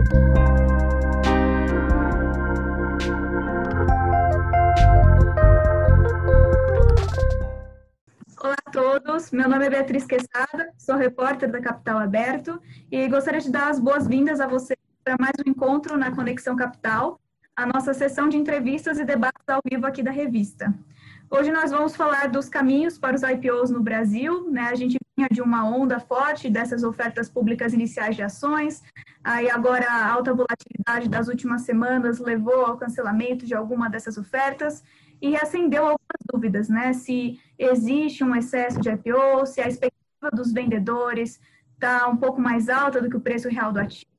Olá a todos, meu nome é Beatriz Quesada, sou repórter da Capital Aberto e gostaria de dar as boas-vindas a vocês para mais um encontro na Conexão Capital, a nossa sessão de entrevistas e debates ao vivo aqui da revista. Hoje nós vamos falar dos caminhos para os IPOs no Brasil, né? A gente de uma onda forte dessas ofertas públicas iniciais de ações, aí agora a alta volatilidade das últimas semanas levou ao cancelamento de alguma dessas ofertas e acendeu algumas dúvidas, né? Se existe um excesso de IPO, se a expectativa dos vendedores está um pouco mais alta do que o preço real do ativo,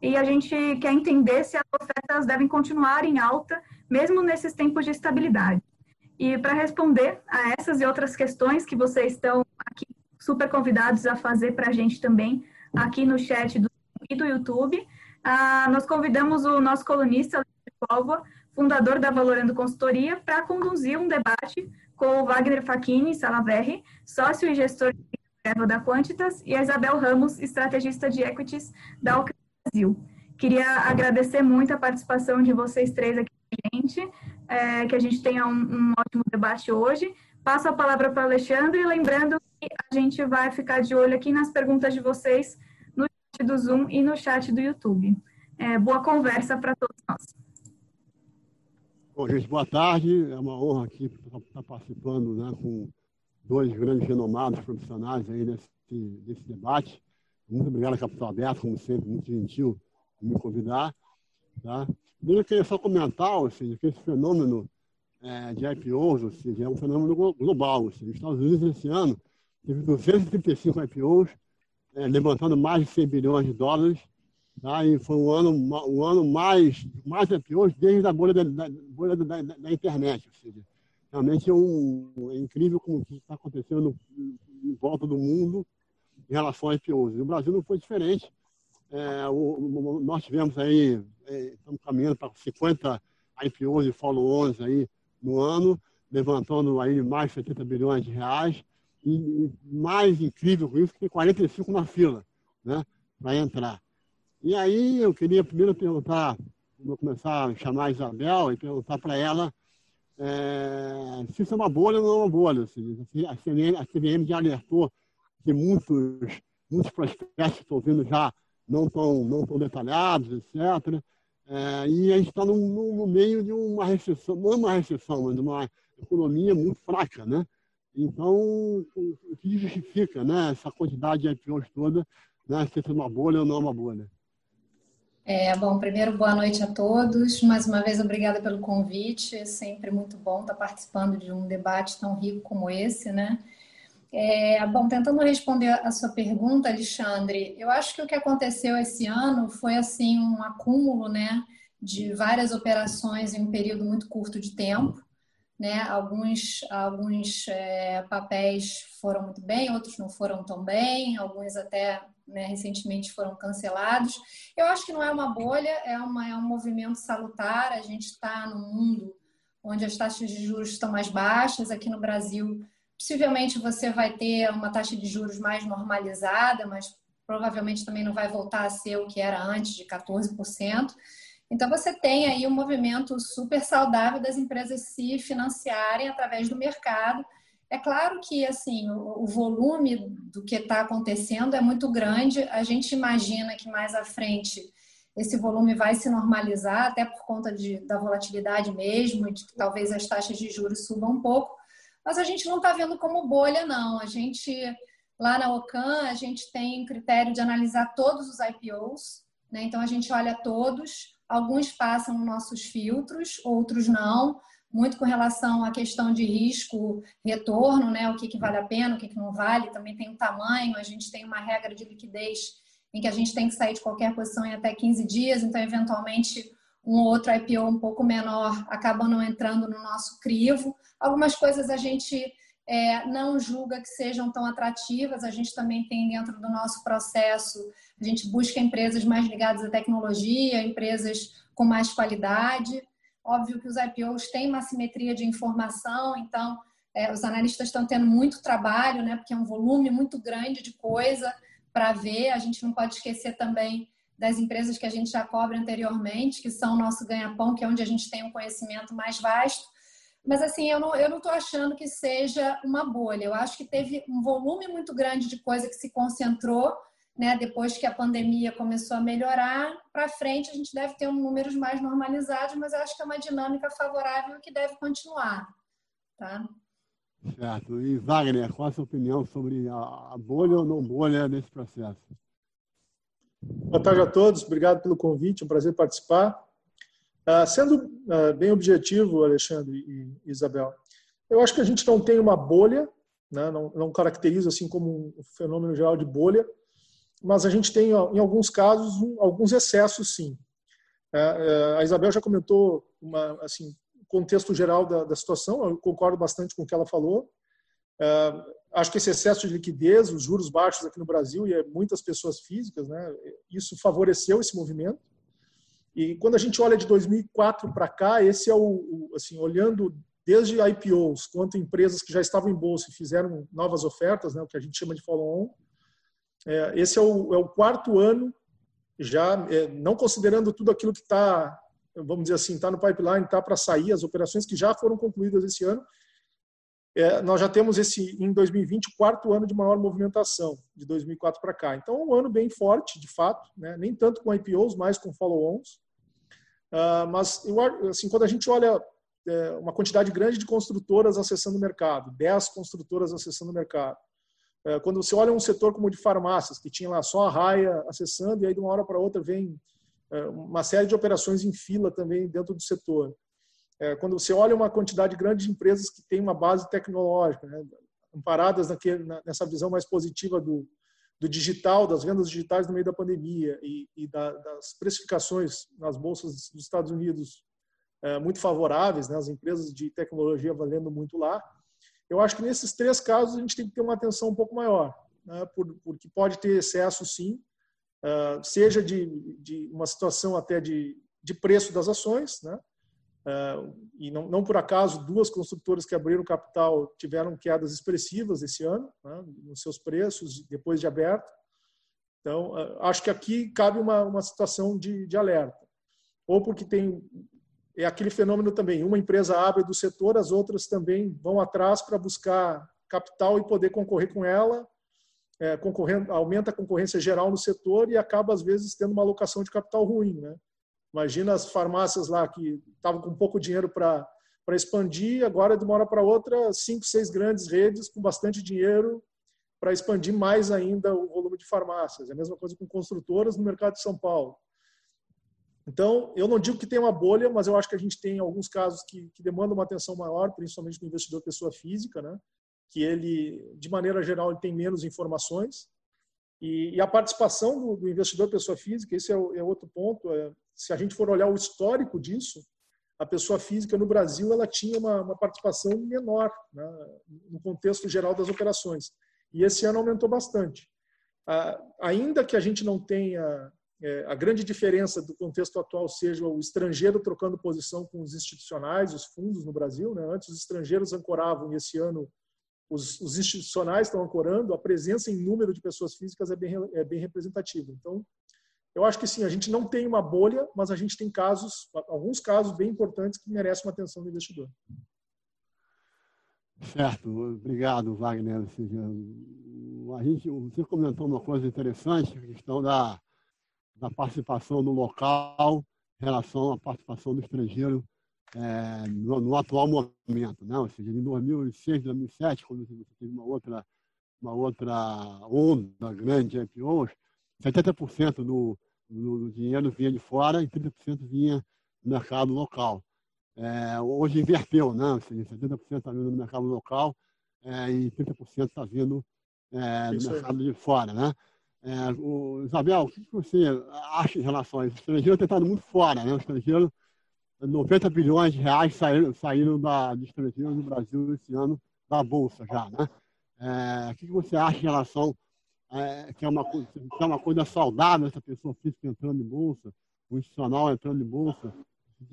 e a gente quer entender se as ofertas devem continuar em alta, mesmo nesses tempos de estabilidade. E para responder a essas e outras questões que vocês estão aqui super convidados a fazer para a gente também, aqui no chat do, e do YouTube, ah, nós convidamos o nosso colunista, Póvoa, fundador da Valorando Consultoria, para conduzir um debate com o Wagner Facchini Salaverri, sócio e gestor da Quantitas, e a Isabel Ramos, estrategista de equities da Alcântara Brasil. Queria agradecer muito a participação de vocês três aqui com a gente, é, que a gente tenha um, um, ótimo debate hoje. Passo a palavra para o Alexandre, lembrando a gente vai ficar de olho aqui nas perguntas de vocês no chat do Zoom e no chat do YouTube. É, boa conversa para todos nós. Bom, gente, boa tarde. É uma honra aqui estar participando né, com dois grandes renomados profissionais aí desse, desse debate. Muito obrigado, Capital Aberto, como sempre, muito gentil de me convidar. Tá? Eu queria só comentar ou seja, que esse fenômeno é, de IPOs ou seja, é um fenômeno global. Ou seja, os Estados Unidos, esse ano, teve 235 IPOs, é, levantando mais de 100 bilhões de dólares. Tá? E foi um ano, um ano mais, mais IPOs desde a bolha da, da, bolha da, da, da internet. Ou seja, realmente é, um, é incrível como está acontecendo em volta do mundo em relação a IPOs. E o Brasil não foi diferente. É, o, o, nós tivemos aí, é, estamos caminhando para 50 IPOs e follow-ons aí no ano, levantando aí mais de 70 bilhões de reais. E, mais incrível com isso, tem 45 na fila, né, para entrar. E aí eu queria primeiro perguntar, vou começar a chamar a Isabel e perguntar para ela é, se isso é uma bolha ou não é uma bolha. Assim, a, CVM, a CVM já alertou que muitos, muitos prospectos estão vindo já não tão, não tão detalhados, etc. É, e a gente está no, no, meio de uma recessão, não é uma recessão, mas de uma economia muito fraca, né? Então, que justifica né, essa quantidade de IPOs toda, né, se é uma bolha ou não é uma bolha? É, bom, primeiro, boa noite a todos. Mais uma vez, obrigada pelo convite. É sempre muito bom estar participando de um debate tão rico como esse, né? É, bom, tentando responder a sua pergunta, Alexandre, eu acho que o que aconteceu esse ano foi assim um acúmulo, né, de várias operações em um período muito curto de tempo, né? Alguns alguns é, papéis foram muito bem, outros não foram tão bem, alguns até né, recentemente foram cancelados. Eu acho que não é uma bolha, é, uma, é um movimento salutar. A gente está num mundo onde as taxas de juros estão mais baixas. Aqui no Brasil, Possivelmente você vai ter uma taxa de juros mais normalizada, mas provavelmente também não vai voltar a ser o que era antes, de 14%. Então, você tem aí um movimento super saudável das empresas se financiarem através do mercado. É claro que, assim, o, volume do que está acontecendo é muito grande. A gente imagina que mais à frente esse volume vai se normalizar, até por conta de, da volatilidade mesmo, de que talvez as taxas de juros subam um pouco mas a gente não está vendo como bolha, não. A gente, lá na OCAN, a gente tem critério de analisar todos os IPOs, né? então a gente olha todos, alguns passam nos nossos filtros, outros não, muito com relação à questão de risco, retorno, né? o que, que vale a pena, o que, que não vale, também tem o tamanho, a gente tem uma regra de liquidez em que a gente tem que sair de qualquer posição em até 15 dias, então, eventualmente, um outro IPO um pouco menor acaba não entrando no nosso crivo. Algumas coisas a gente é, não julga que sejam tão atrativas, a gente também tem dentro do nosso processo, a gente busca empresas mais ligadas à tecnologia, empresas com mais qualidade. Óbvio que os IPOs têm uma simetria de informação, então é, os analistas estão tendo muito trabalho, né, porque é um volume muito grande de coisa para ver. A gente não pode esquecer também das empresas que a gente já cobre anteriormente, que são o nosso ganha-pão, que é onde a gente tem um conhecimento mais vasto. Mas assim, eu não eu não estou achando que seja uma bolha. Eu acho que teve um volume muito grande de coisa que se concentrou, né? Depois que a pandemia começou a melhorar, para frente a gente deve ter um números mais normalizados, mas eu acho que é uma dinâmica favorável que deve continuar, tá? Certo. E Wagner, qual a sua opinião sobre a bolha ou não bolha nesse processo? Boa tarde a todos, obrigado pelo convite, é um prazer participar. Uh, sendo uh, bem objetivo, Alexandre e Isabel, eu acho que a gente não tem uma bolha, né? não, não caracteriza assim como um fenômeno geral de bolha, mas a gente tem, em alguns casos, um, alguns excessos, sim. Uh, a Isabel já comentou uma, assim, contexto geral da, da, situação, eu concordo bastante com o que ela falou. acho que esse excesso de liquidez, os juros baixos aqui no Brasil e muitas pessoas físicas, né, isso favoreceu esse movimento. E quando a gente olha de 2004 para cá, esse é o, o, assim, olhando desde IPOs quanto empresas que já estavam em bolsa e fizeram novas ofertas, né, o que a gente chama de follow-on, é, esse é o, é o, quarto ano já, é, não considerando tudo aquilo que está, vamos dizer assim, está no pipeline, está para sair, as operações que já foram concluídas esse ano, é, nós já temos esse em 2020 o quarto ano de maior movimentação de 2004 para cá. Então, um ano bem forte, de fato, né? nem tanto com IPOs, mais com follow-ons. Uh, mas eu, assim, quando a gente olha é, uma quantidade grande de construtoras acessando o mercado, 10 construtoras acessando o mercado, é, quando você olha um setor como o de farmácias, que tinha lá só a raia acessando, e aí de uma hora para outra vem é, uma série de operações em fila também dentro do setor. É, quando você olha uma quantidade grande de empresas que têm uma base tecnológica, né, amparadas naquele, nessa visão mais positiva do, do digital, das vendas digitais no meio da pandemia e, e da, das precificações nas bolsas dos Estados Unidos é, muito favoráveis, né, as empresas de tecnologia valendo muito lá, eu acho que nesses três casos a gente tem que ter uma atenção um pouco maior, né, por, porque pode ter excesso sim, uh, seja de, de uma situação até de, de preço das ações, né, e não, não, por acaso duas construtoras que abriram capital tiveram quedas expressivas esse ano né, nos seus preços depois de aberto. Então uh, acho que aqui cabe uma, uma situação de, de, alerta. Ou porque tem é aquele fenômeno também uma empresa abre do setor as outras também vão atrás para buscar capital e poder concorrer com ela. É, aumenta a concorrência geral no setor e acaba às vezes tendo uma alocação de capital ruim né Imagina as farmácias lá que estavam com pouco dinheiro para expandir, agora de uma hora para outra, cinco, seis grandes redes com bastante dinheiro para expandir mais ainda o volume de farmácias. É a mesma coisa com construtoras no mercado de São Paulo. Então, eu não digo que tem uma bolha, mas eu acho que a gente tem alguns casos que, que demandam uma atenção maior, principalmente do investidor pessoa física, né? que ele, de maneira geral, ele tem menos informações. E, e a participação do, do, investidor pessoa física, esse é, é outro ponto, é, se a gente for olhar o histórico disso, a pessoa física no Brasil ela tinha uma, uma participação menor né, no contexto geral das operações. E esse ano aumentou bastante. Ah, ainda que a gente não tenha é, a grande diferença do contexto atual seja o estrangeiro trocando posição com os institucionais, os fundos no Brasil. Né? Antes os estrangeiros ancoravam e esse ano os, os, institucionais estão ancorando. A presença em número de pessoas físicas é bem, é bem representativa. Então, eu acho que sim, a gente não tem uma bolha, mas a gente tem casos, alguns casos bem importantes que merecem uma atenção do investidor. Certo, obrigado, Wagner. A gente, você comentou uma coisa interessante, a questão da, da participação no local em relação à participação do estrangeiro é, no, no, atual momento. Né? Ou seja, em 2006, 2007, quando você teve uma outra, uma outra onda grande de IPOs, 70% do, do, do, dinheiro vinha de fora e 30% vinha do mercado local. É, hoje inverteu, né? Ou seja, 70% está vindo do mercado local é, e 30% está vindo é, do mercado de fora, né? É, o, Isabel, o que você acha em relação a isso? O estrangeiro tem estado muito fora, né? O estrangeiro, 90 bilhões de reais saíram, saíram da, de estrangeiro no Brasil esse ano da Bolsa já, né? É, o que você acha em relação é, que, é uma, que é uma coisa saudável essa pessoa física entrando em bolsa, o institucional entrando em bolsa,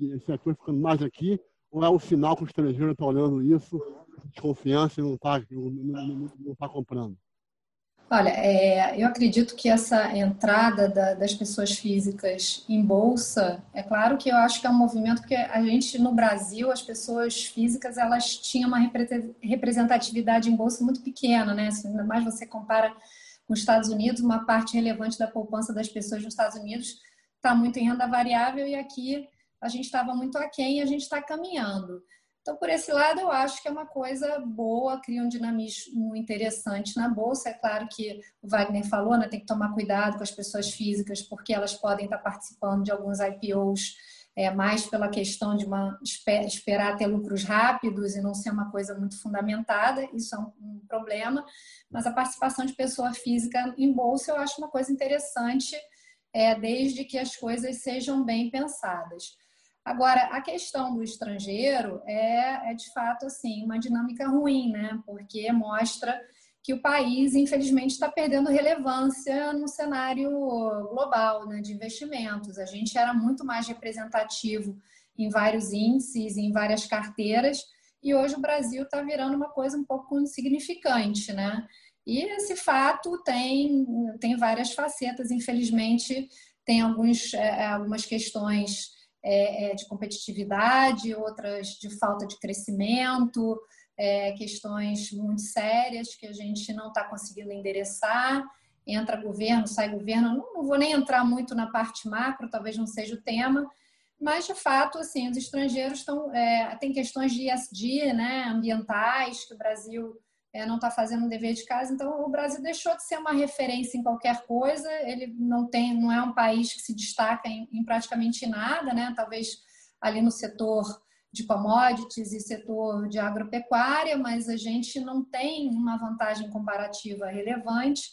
esse setor ficando mais aqui, ou é o sinal que o estrangeiro está olhando isso, desconfiança e não está não, não, não tá comprando? Olha, é, eu acredito que essa entrada da, das pessoas físicas em bolsa, é claro que eu acho que é um movimento que a gente no Brasil, as pessoas físicas, elas tinham uma representatividade em bolsa muito pequena, né? Se ainda mais você compara com os Estados Unidos, uma parte relevante da poupança das pessoas nos Estados Unidos está muito em renda variável e aqui a gente estava muito aquém e a gente está caminhando. Então, por esse lado, eu acho que é uma coisa boa, cria um dinamismo interessante na bolsa. É claro que o Wagner falou, né, tem que tomar cuidado com as pessoas físicas, porque elas podem estar participando de alguns IPOs é, mais pela questão de uma, esperar ter lucros rápidos e não ser uma coisa muito fundamentada, isso é um, problema. Mas a participação de pessoa física em bolsa eu acho uma coisa interessante, é, desde que as coisas sejam bem pensadas. Agora, a questão do estrangeiro é, é de fato assim uma dinâmica ruim, né? Porque mostra que o país, infelizmente, está perdendo relevância no cenário global né, de investimentos. A gente era muito mais representativo em vários índices, em várias carteiras, e hoje o Brasil está virando uma coisa um pouco insignificante, né? E esse fato tem, tem várias facetas, infelizmente, tem alguns, é, algumas questões é, é, de competitividade, outras de falta de crescimento, é, questões muito sérias que a gente não está conseguindo endereçar. Entra governo, sai governo. Não, não vou nem entrar muito na parte macro, talvez não seja o tema, mas de fato, assim, os estrangeiros estão. É, tem questões de ESG, né, ambientais, que o Brasil é, não está fazendo o dever de casa. Então, o Brasil deixou de ser uma referência em qualquer coisa. Ele não tem, não é um país que se destaca em, em praticamente nada, né? Talvez ali no setor de commodities e setor de agropecuária, mas a gente não tem uma vantagem comparativa relevante.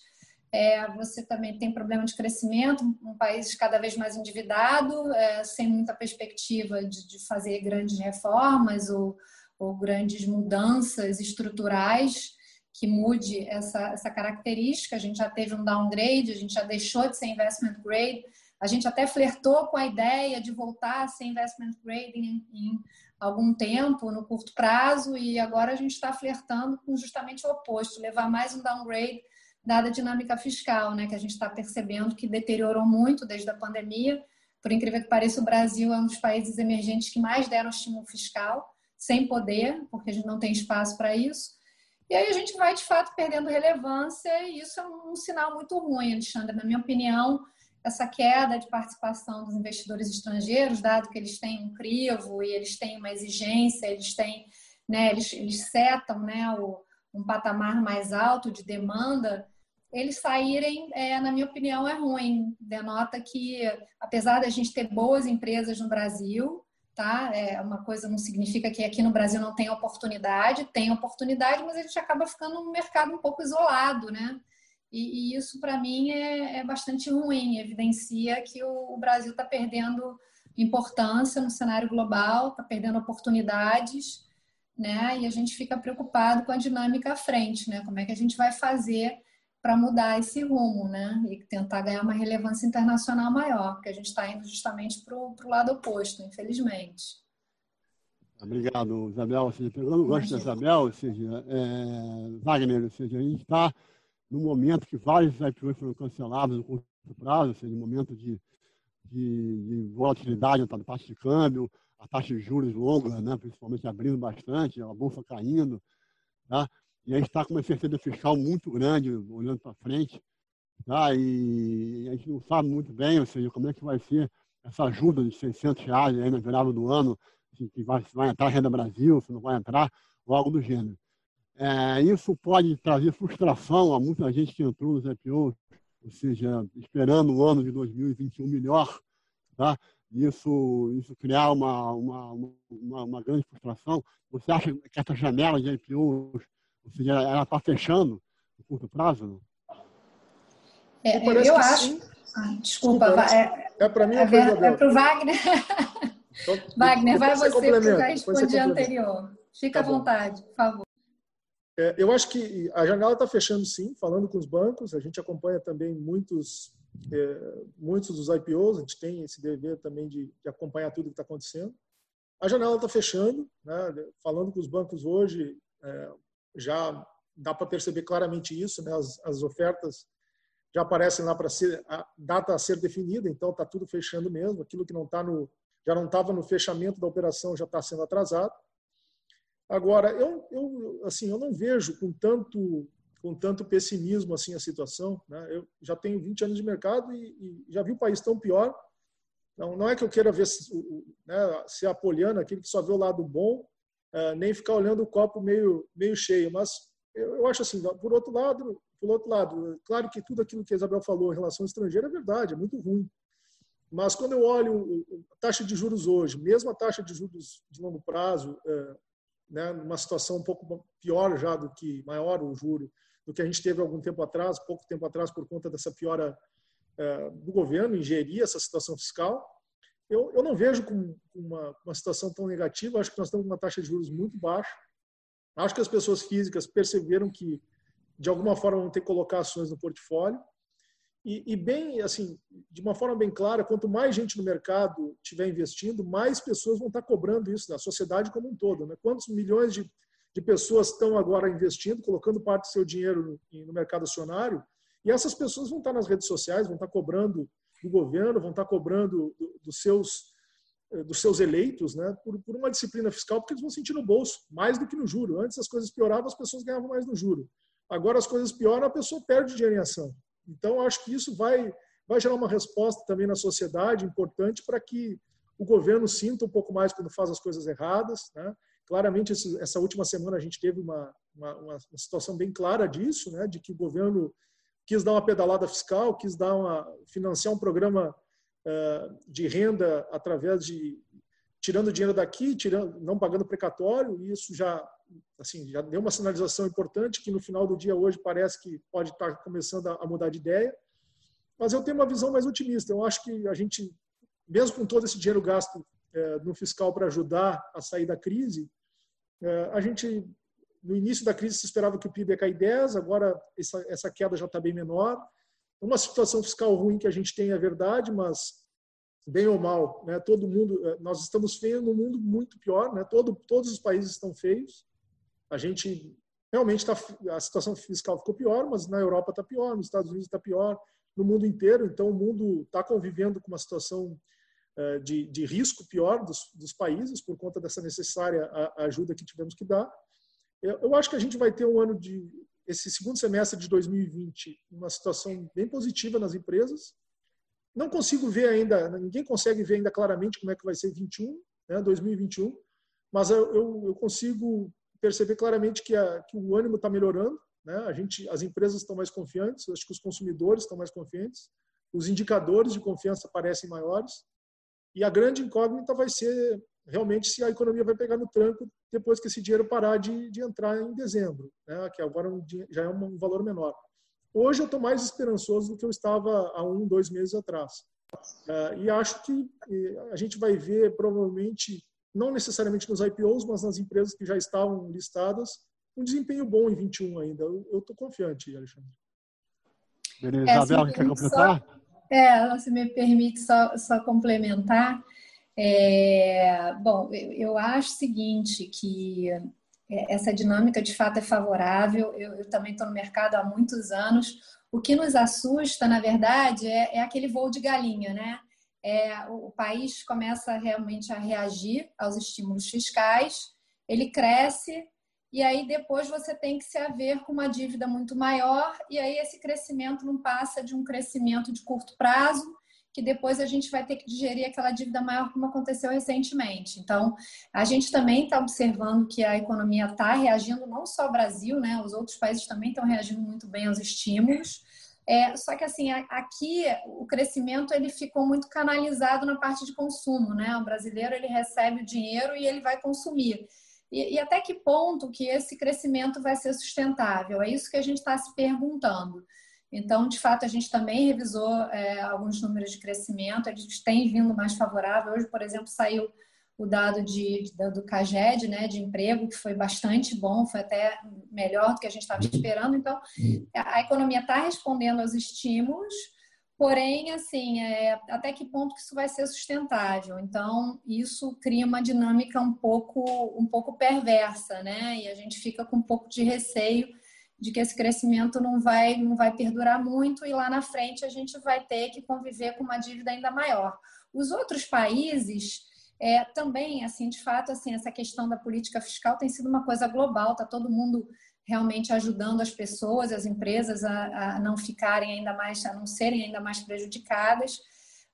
É, você também tem problema de crescimento, um país cada vez mais endividado, é, sem muita perspectiva de, de fazer grandes reformas ou ou grandes mudanças estruturais que mude essa, essa característica. A gente já teve um downgrade, a gente já deixou de ser investment grade, a gente até flertou com a ideia de voltar a ser investment grade em, em algum tempo, no curto prazo, e agora a gente está flertando com justamente o oposto, levar mais um downgrade dada a dinâmica fiscal, né, que a gente está percebendo que deteriorou muito desde a pandemia. Por incrível que pareça, o Brasil é um dos países emergentes que mais deram estímulo fiscal sem poder, porque a gente não tem espaço para isso. E aí a gente vai, de fato, perdendo relevância, e isso é um, sinal muito ruim, Alexandre. Na minha opinião, essa queda de participação dos investidores estrangeiros, dado que eles têm um crivo e eles têm uma exigência, eles têm, né, eles, eles setam né, o, um patamar mais alto de demanda, eles saírem, é, na minha opinião, é ruim. Denota que, apesar da gente ter boas empresas no Brasil, tá? É uma coisa não significa que aqui no Brasil não tem oportunidade, tem oportunidade, mas a gente acaba ficando num mercado um pouco isolado, né? E, e isso para mim é, é, bastante ruim, evidencia que o, o Brasil está perdendo importância no cenário global, está perdendo oportunidades, né? E a gente fica preocupado com a dinâmica à frente, né? Como é que a gente vai fazer para mudar esse rumo, né? E tentar ganhar uma relevância internacional maior, porque a gente está indo justamente para o lado oposto, infelizmente. Obrigado, Isabel. Ou seja, pegando o gosto da Isabel, ou seja, é, Wagner, ou seja, a gente está no momento que vários IPOs foram cancelados no curto prazo, ou seja, no momento de, de, de volatilidade na parte de câmbio, a taxa de juros longa, né, principalmente abrindo bastante, a bolsa caindo. Tá? E a gente está com uma incerteza fiscal muito grande, olhando para frente. Tá? E a gente não sabe muito bem, ou seja, como é que vai ser essa ajuda de 600 reais aí na virada do ano, se vai, se vai entrar Renda Brasil, se não vai entrar, ou algo do gênero. É, isso pode trazer frustração a muita gente que entrou nos IPOs, ou seja, esperando o ano de 2021 melhor, tá? Isso, isso criar uma, uma, uma, uma grande frustração. Você acha que essa janela de IPOs ou seja, ela está fechando no curto prazo? É, eu acho. Ah, desculpa, é, é para mim é, é para o Wagner. Então, Wagner, vai você, porque eu já respondi anterior. Fica tá à vontade, por favor. É, eu acho que a janela está fechando sim, falando com os bancos. A gente acompanha também muitos, é, muitos dos IPOs, a gente tem esse dever também de, de acompanhar tudo que está acontecendo. A janela está fechando, né? falando com os bancos hoje, é, já dá para perceber claramente isso, né? As, as ofertas já aparecem lá para ser a data a ser definida, então está tudo fechando mesmo. Aquilo que não tá no já não estava no fechamento da operação já está sendo atrasado. Agora, eu, eu assim eu não vejo com tanto com tanto pessimismo assim a situação. Né? Eu já tenho 20 anos de mercado e, e já vi o país tão pior. Não, não é que eu queira ver né, ser apoliano, aquele que só vê o lado bom, uh, nem ficar olhando o copo meio meio cheio. Mas eu, eu acho assim, por outro lado, por outro lado, claro que tudo aquilo que a Isabel falou em relação ao estrangeiro é verdade, é muito ruim. Mas quando eu olho a taxa de juros hoje, mesmo a taxa de juros de longo prazo, é, né, numa situação um pouco pior já do que maior o juro, do que a gente teve algum tempo atrás, pouco tempo atrás, por conta dessa piora é, do governo em gerir essa situação fiscal. Eu, eu não vejo com uma, uma situação tão negativa. Acho que nós com uma taxa de juros muito baixa. Acho que as pessoas físicas perceberam que, de alguma forma, vão ter que colocar ações no portfólio. E, e, bem, assim, de uma forma bem clara, quanto mais gente no mercado estiver investindo, mais pessoas vão estar cobrando isso da sociedade como um todo. Né? Quantos milhões de de pessoas estão agora investindo, colocando parte do seu dinheiro no, no mercado acionário, e essas pessoas vão estar nas redes sociais, vão estar cobrando do governo, vão estar cobrando do, dos seus eh, dos seus eleitos, né, por, por, uma disciplina fiscal, porque eles vão sentir no bolso, mais do que no juro. Antes as coisas pioravam, as pessoas ganhavam mais no juro. Agora as coisas pioram, a pessoa perde dinheiro em ação. Então, acho que isso vai, vai gerar uma resposta também na sociedade importante para que o governo sinta um pouco mais quando faz as coisas erradas, né? Claramente, essa última semana a gente teve uma, uma, uma situação bem clara disso, né, de que o governo quis dar uma pedalada fiscal, quis dar uma, financiar um programa uh, de renda através de tirando dinheiro daqui, tirando, não pagando precatório, e isso já assim já deu uma sinalização importante que no final do dia hoje parece que pode estar começando a, mudar de ideia. Mas eu tenho uma visão mais otimista. Eu acho que a gente, mesmo com todo esse dinheiro gasto é, no fiscal para ajudar a sair da crise, é, a gente, no início da crise, se esperava que o PIB ia cair 10, agora essa, essa queda já está bem menor. Uma situação fiscal ruim que a gente tem é verdade, mas bem ou mal, né, todo mundo, é, nós estamos feios num mundo muito pior, né, todo, todos os países estão feios. A gente realmente tá, a situação fiscal ficou pior, mas na Europa está pior, nos Estados Unidos está pior, no mundo inteiro. Então, o mundo está convivendo com uma situação eh, de, de risco pior dos, dos, países por conta dessa necessária ajuda que tivemos que dar. Eu, eu acho que a gente vai ter um ano de esse segundo semestre de 2020 uma situação bem positiva nas empresas. Não consigo ver ainda, ninguém consegue ver ainda claramente como é que vai ser 21, né, 2021, mas eu, eu, eu consigo perceber claramente que, a, que o ânimo está melhorando. Né? A gente, as empresas estão mais confiantes, acho que os consumidores estão mais confiantes, os indicadores de confiança parecem maiores. E a grande incógnita vai ser realmente se a economia vai pegar no tranco depois que esse dinheiro parar de, de entrar em dezembro, né? que agora já é um valor menor. Hoje eu estou mais esperançoso do que eu estava há um, dois meses atrás. Uh, e acho que a gente vai ver, provavelmente, não necessariamente nos IPOs, mas nas empresas que já estavam listadas, um desempenho bom em 21 ainda. Eu estou confiante, Alexandre. Beleza, é, Isabel, quer completar? Só... É, se me permite só, só complementar. É, bom, eu acho o seguinte, que essa dinâmica de fato é favorável. Eu, eu também estou no mercado há muitos anos. O que nos assusta, na verdade, é, é aquele voo de galinha, né? É, o, o país começa realmente a reagir aos estímulos fiscais, ele cresce, e aí depois você tem que se haver com uma dívida muito maior, e aí esse crescimento não passa de um crescimento de curto prazo, que depois a gente vai ter que digerir aquela dívida maior, como aconteceu recentemente. Então, a gente também está observando que a economia está reagindo, não só o Brasil, né? Os outros países também estão reagindo muito bem aos estímulos. É, só que assim, aqui o crescimento ele ficou muito canalizado na parte de consumo, né? O brasileiro ele recebe o dinheiro e ele vai consumir. E, e, até que ponto que esse crescimento vai ser sustentável? É isso que a gente está se perguntando. Então, de fato, a gente também revisou é, alguns números de crescimento, eles têm vindo mais favorável. Hoje, por exemplo, saiu o dado de, do CAGED, né, de emprego, que foi bastante bom, foi até melhor do que a gente estava esperando. Então, a economia está respondendo aos estímulos, Porém, assim, é, até que ponto que isso vai ser sustentável? Então, isso cria uma dinâmica um pouco, um pouco perversa, né? E a gente fica com um pouco de receio de que esse crescimento não vai, não vai perdurar muito e lá na frente a gente vai ter que conviver com uma dívida ainda maior. Os outros países é, também, assim, de fato, assim, essa questão da política fiscal tem sido uma coisa global, está todo mundo realmente ajudando as pessoas, as empresas a, a não ficarem ainda mais, a não serem ainda mais prejudicadas.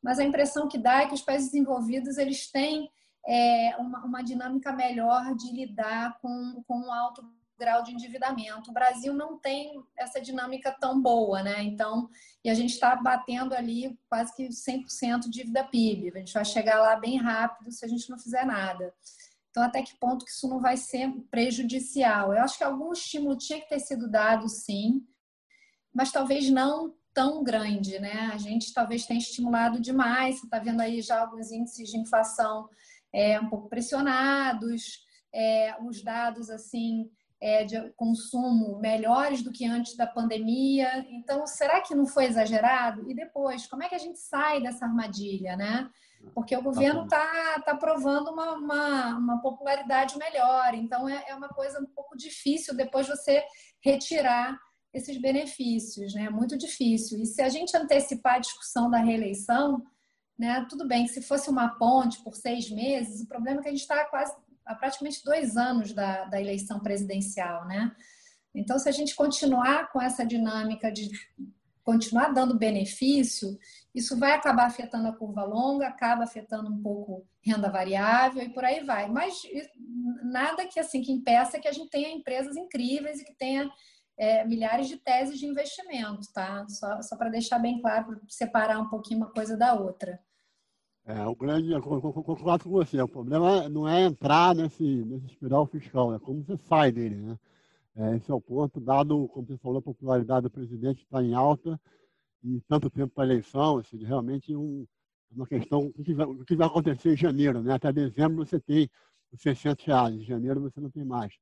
Mas a impressão que dá é que os países desenvolvidos eles têm é, uma, uma dinâmica melhor de lidar com, com um alto grau de endividamento. O Brasil não tem essa dinâmica tão boa, né? Então, e a gente está batendo ali quase que 100% dívida PIB. A gente vai chegar lá bem rápido se a gente não fizer nada. Então, até que ponto que isso não vai ser prejudicial? Eu acho que algum estímulo tinha que ter sido dado, sim, mas talvez não tão grande, né? A gente talvez tenha estimulado demais. Você está vendo aí já alguns índices de inflação é, um pouco pressionados, é, os dados assim é, de consumo melhores do que antes da pandemia. Então, será que não foi exagerado? E depois, como é que a gente sai dessa armadilha, né? Porque o governo está tá provando uma, uma, uma, popularidade melhor. Então, é, é uma coisa um pouco difícil depois você retirar esses benefícios, né? Muito difícil. E se a gente antecipar a discussão da reeleição, né? Tudo bem que se fosse uma ponte por seis meses, o problema é que a gente está quase há praticamente dois anos da, da eleição presidencial, né? Então, se a gente continuar com essa dinâmica de continuar dando benefício, isso vai acabar afetando a curva longa, acaba afetando um pouco renda variável e por aí vai. Mas nada que assim que impeça que a gente tenha empresas incríveis e que tenha é, milhares de teses de investimento, tá? Só, só para deixar bem claro, separar um pouquinho uma coisa da outra. É, o grande, eu concordo com você, o problema não é entrar nesse, nesse espiral fiscal, é como você sai dele, né? É, esse é o ponto, dado, como você falou, a popularidade do presidente está em alta e tanto tempo para a eleição, assim, realmente um, uma questão, o que, vai, o que vai acontecer em janeiro, né? Até dezembro você tem os 600 reais, em janeiro você não tem mais.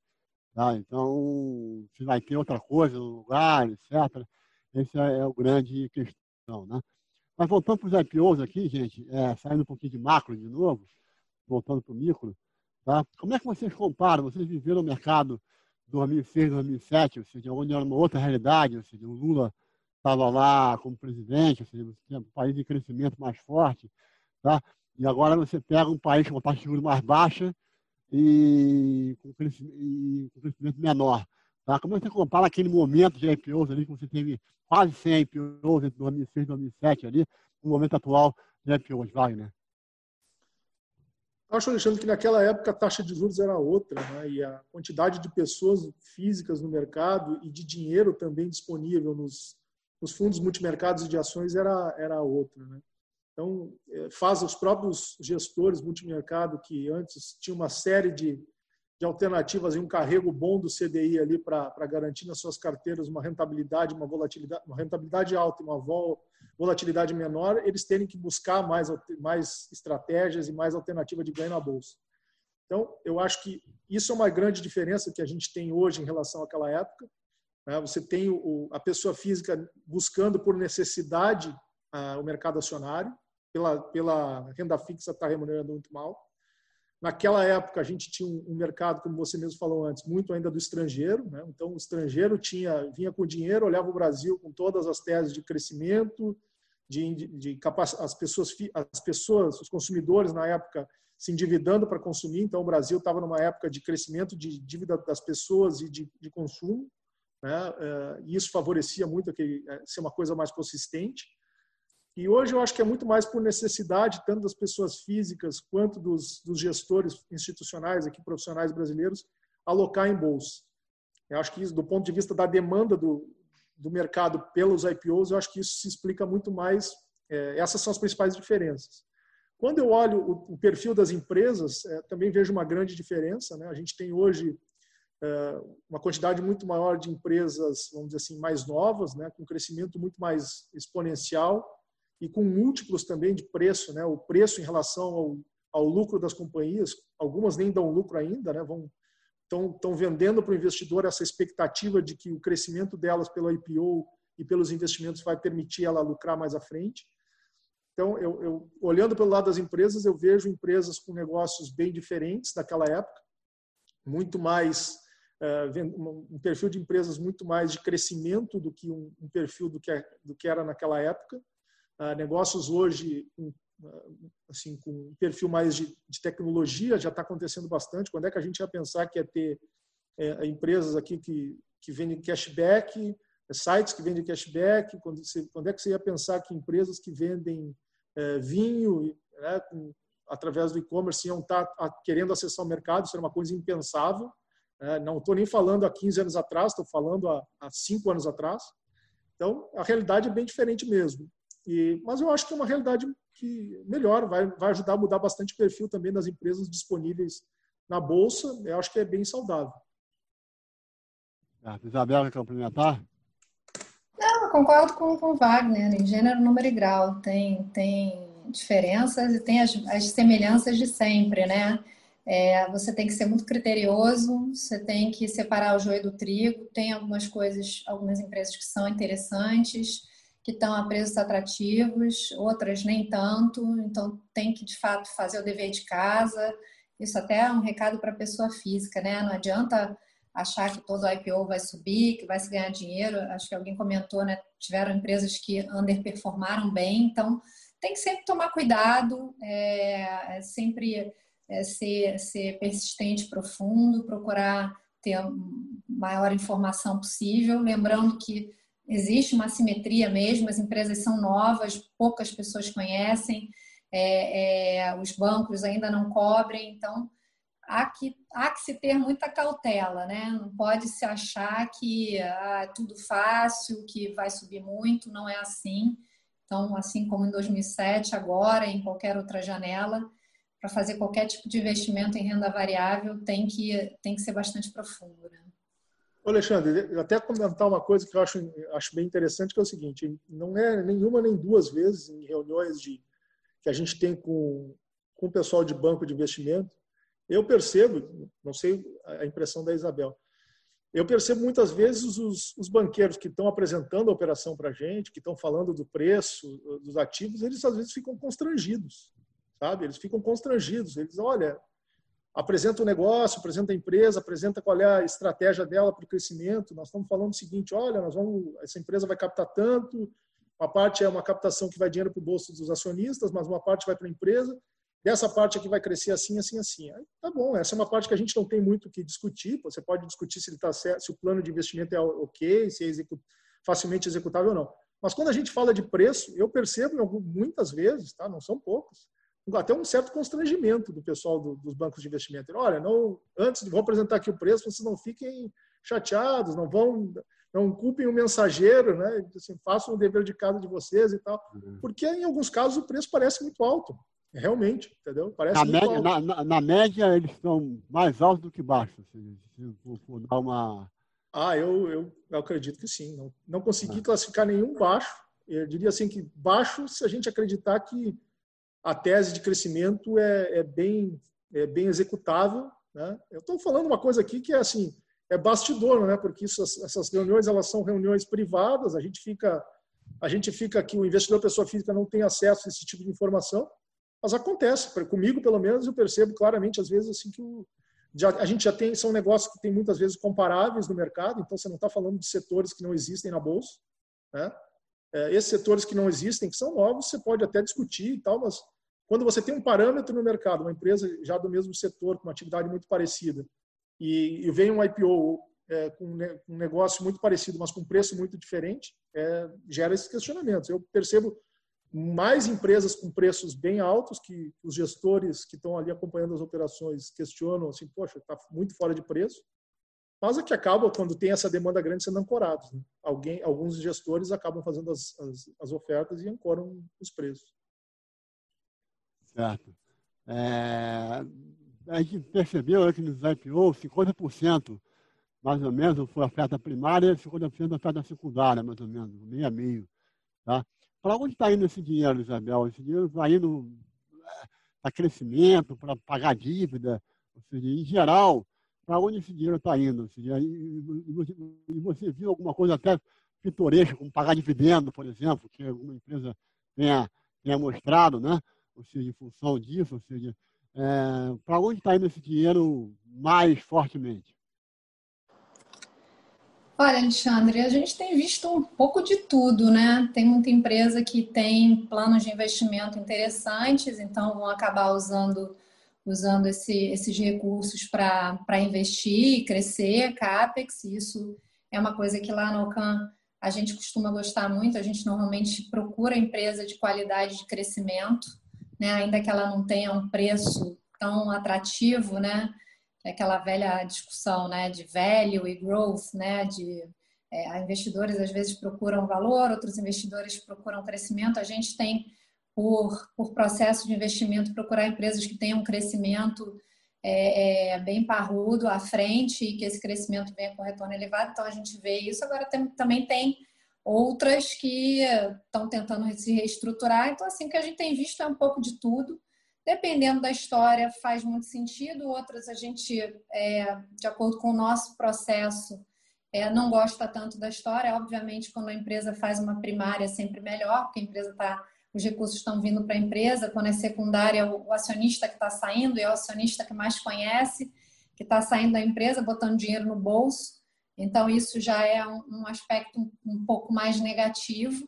Tá? Então, se vai ter outra coisa no lugar, etc., esse é, é o grande questão, né? Mas voltando para os IPOs aqui, gente, é, saindo um pouquinho de macro de novo, voltando para o micro, tá? como é que vocês comparam? Vocês viveram o mercado 2006, 2007, ou seja, onde era uma outra realidade, ou seja, o Lula estava lá como presidente, ou seja, você tinha um país em crescimento mais forte, tá? e agora você pega um país com uma taxa de juros mais baixa e com crescimento menor. Tá? Como é você compara aquele momento de IPOs ali que você teve quase 100 IPOs entre 2006 e 2007 ali, no momento atual de IPOs, Wagner? Acho, Alexandre, que naquela época a taxa de juros era outra, né? e a quantidade de pessoas físicas no mercado e de dinheiro também disponível nos, nos fundos multimercados e de ações era, era outra. Né? Então, é, faz os próprios gestores multimercado que antes tinham uma série de de alternativas e um carrego bom do CDI ali para garantir nas suas carteiras uma rentabilidade, uma volatilidade, uma rentabilidade alta e uma volatilidade menor, eles terem que buscar mais, mais estratégias e mais alternativa de ganho na bolsa. Então, eu acho que isso é uma grande diferença que a gente tem hoje em relação àquela época. Né? Você tem a pessoa física buscando por necessidade o mercado acionário, pela, pela renda fixa está remunerando muito mal. Naquela época, a gente tinha um mercado, como você mesmo falou antes, muito ainda do estrangeiro. Né? Então, o estrangeiro tinha, vinha com dinheiro, olhava o Brasil com todas as teses de crescimento, de, de, de as pessoas, as pessoas, os consumidores na época se endividando para consumir. Então, o Brasil estava numa época de crescimento de dívida das pessoas e de, de consumo. Né? Eh, e isso favorecia muito aquele, eh, ser uma coisa mais consistente. E hoje eu acho que é muito mais por necessidade, tanto das pessoas físicas quanto dos, dos gestores institucionais, aqui profissionais brasileiros, alocar em bolsa. Eu acho que isso, do ponto de vista da demanda do, do mercado pelos IPOs, eu acho que isso se explica muito mais. É, essas são as principais diferenças. Quando eu olho o, o perfil das empresas, é, também vejo uma grande diferença. Né? A gente tem hoje é, uma quantidade muito maior de empresas, vamos dizer assim, mais novas, né? com crescimento muito mais exponencial e com múltiplos também de preço, né? O preço em relação ao, ao lucro das companhias, algumas nem dão lucro ainda, né? Vão estão, vendendo para o investidor essa expectativa de que o crescimento delas pelo IPO e pelos investimentos vai permitir ela lucrar mais à frente. Então, eu, eu, olhando pelo lado das empresas, eu vejo empresas com negócios bem diferentes daquela época, muito mais um perfil de empresas muito mais de crescimento do que um, perfil é, do que era naquela época. Negócios hoje assim com um perfil mais de, de tecnologia já está acontecendo bastante. Quando é que a gente ia pensar que ia ter é, empresas aqui que, que vendem cashback, sites que vendem cashback? Quando, você, quando é que você ia pensar que empresas que vendem é, vinho né, com, através do e-commerce iam estar tá, querendo acessar o mercado? Isso era uma coisa impensável. Né? Não estou nem falando há 15 anos atrás, estou falando há, há 5 anos atrás. Então, a realidade é bem diferente mesmo. E, mas eu acho que é uma realidade que melhor, vai, vai ajudar a mudar bastante o perfil também das empresas disponíveis na Bolsa. Eu acho que é bem saudável. Ah, Isabel, quer complementar? Não, eu concordo com, com o Wagner, em gênero, número e grau. Tem, tem diferenças e tem as, as semelhanças de sempre, né? É, você tem que ser muito criterioso, você tem que separar o joio do trigo. Tem algumas coisas, algumas empresas que são interessantes, que estão a preços atrativos, outras nem tanto, então tem que de fato fazer o dever de casa. Isso até é um recado para a pessoa física, né? Não adianta achar que todo IPO vai subir, que vai se ganhar dinheiro. Acho que alguém comentou, né? Tiveram empresas que underperformaram bem, então tem que sempre tomar cuidado, é, é sempre é, ser, ser persistente, profundo, procurar ter a maior informação possível, lembrando que existe uma assimetria mesmo, as empresas são novas, poucas pessoas conhecem, é, é, os bancos ainda não cobrem, então há que, há que se ter muita cautela, né? Não pode se achar que ah, é tudo fácil, que vai subir muito, não é assim. Então, assim como em 2007, agora, em qualquer outra janela, para fazer qualquer tipo de investimento em renda variável, tem que, tem que ser bastante profundo. Né? Alexandre, até comentar uma coisa que eu acho, acho bem interessante, que é o seguinte, não é nenhuma nem duas vezes em reuniões de, que a gente tem com, com o pessoal de banco de investimento, eu percebo, não sei a impressão da Isabel, eu percebo muitas vezes os, os banqueiros que estão apresentando a operação para a gente, que estão falando do preço dos ativos, eles às vezes ficam constrangidos, sabe? Eles ficam constrangidos. Eles, olha, apresenta o negócio, apresenta a empresa, apresenta qual é a estratégia dela para o crescimento. Nós estamos falando o seguinte: olha, nós vamos, essa empresa vai captar tanto, uma parte é uma captação que vai dinheiro para o bolso dos acionistas, mas uma parte vai para a empresa. Dessa parte aqui vai crescer assim, assim, assim. Aí, tá bom, essa é uma parte que a gente não tem muito o que discutir. Você pode discutir se ele está certo, se o plano de investimento é ok, se é facilmente executável ou não. Mas quando a gente fala de preço, eu percebo muitas vezes, tá? Não são poucos, até um certo constrangimento do pessoal do, dos bancos de investimento. Olha, não, antes de vou apresentar aqui o preço, vocês não fiquem chateados, não vão, não culpem o mensageiro, né? Assim, façam o dever de casa de vocês e tal, uhum. porque em alguns casos o preço parece muito alto, realmente, entendeu? Parece na média, na, na, na, média eles são mais altos do que baixos, se, se for dar uma ah, eu, eu, eu, acredito que sim. Não, não consegui ah. classificar nenhum baixo. Eu diria assim que baixo se a gente acreditar que a tese de crescimento é, é bem, é bem executável. Né? Eu estou falando uma coisa aqui que é assim, é bastidor, né? porque isso, essas reuniões elas são reuniões privadas, a gente fica a gente fica aqui, o investidor pessoa física não tem acesso a esse tipo de informação, mas acontece, comigo pelo menos eu percebo claramente às vezes assim que o, já, a gente já tem, são negócios que tem muitas vezes comparáveis no mercado, então você não está falando de setores que não existem na bolsa, né? É, esses setores que não existem, que são novos, você pode até discutir e tal, mas quando você tem um parâmetro no mercado, uma empresa já do mesmo setor, com uma atividade muito parecida, e, vem um IPO é, com um negócio muito parecido, mas com preço muito diferente, é, gera esses questionamentos. Eu percebo mais empresas com preços bem altos que os gestores que estão ali acompanhando as operações questionam assim, poxa, está muito fora de preço. Mas é que acaba, quando tem essa demanda grande, sendo ancorados. Né? Alguém, alguns gestores acabam fazendo as, as, as ofertas e ancoram os preços. Certo. É, a gente percebeu que nos IPO, 50% mais ou menos foi oferta primária e 50% oferta secundária, mais ou menos, meio a meio. Tá? Para onde está indo esse dinheiro, Isabel? Esse dinheiro está indo é, para crescimento, para pagar dívida, ou seja, em geral, para onde esse dinheiro está indo? Seja, e, você, viu alguma coisa até pitoresca, como pagar dividendo, por exemplo, que alguma empresa tenha, tenha mostrado, né? Ou seja, em função disso, ou seja, é, para onde está indo esse dinheiro mais fortemente? Olha, Alexandre, a gente tem visto um pouco de tudo, né? Tem muita empresa que tem planos de investimento interessantes, então vão acabar usando, usando esse, esses recursos para investir, crescer, CAPEX. Isso é uma coisa que lá no OCAN a gente costuma gostar muito, a gente normalmente procura empresa de qualidade de crescimento, né? ainda que ela não tenha um preço tão atrativo, né? É aquela velha discussão, né, de value e growth, né, de é, investidores às vezes procuram valor, outros investidores procuram crescimento. A gente tem por, por processo de investimento procurar empresas que tenham um crescimento é, é, bem parrudo à frente e que esse crescimento venha com retorno elevado. Então a gente vê isso. Agora tem, também tem outras que estão tentando se reestruturar. Então assim o que a gente tem visto é um pouco de tudo. Dependendo da história, faz muito sentido, outras a gente, é, de acordo com o nosso processo, é, não gosta tanto da história. Obviamente, quando a empresa faz uma primária, é sempre melhor, porque a empresa está, os recursos estão vindo para a empresa. Quando é secundária, o, acionista que está saindo é o acionista que mais conhece, que está saindo da empresa, botando dinheiro no bolso. Então, isso já é um, aspecto um, um pouco mais negativo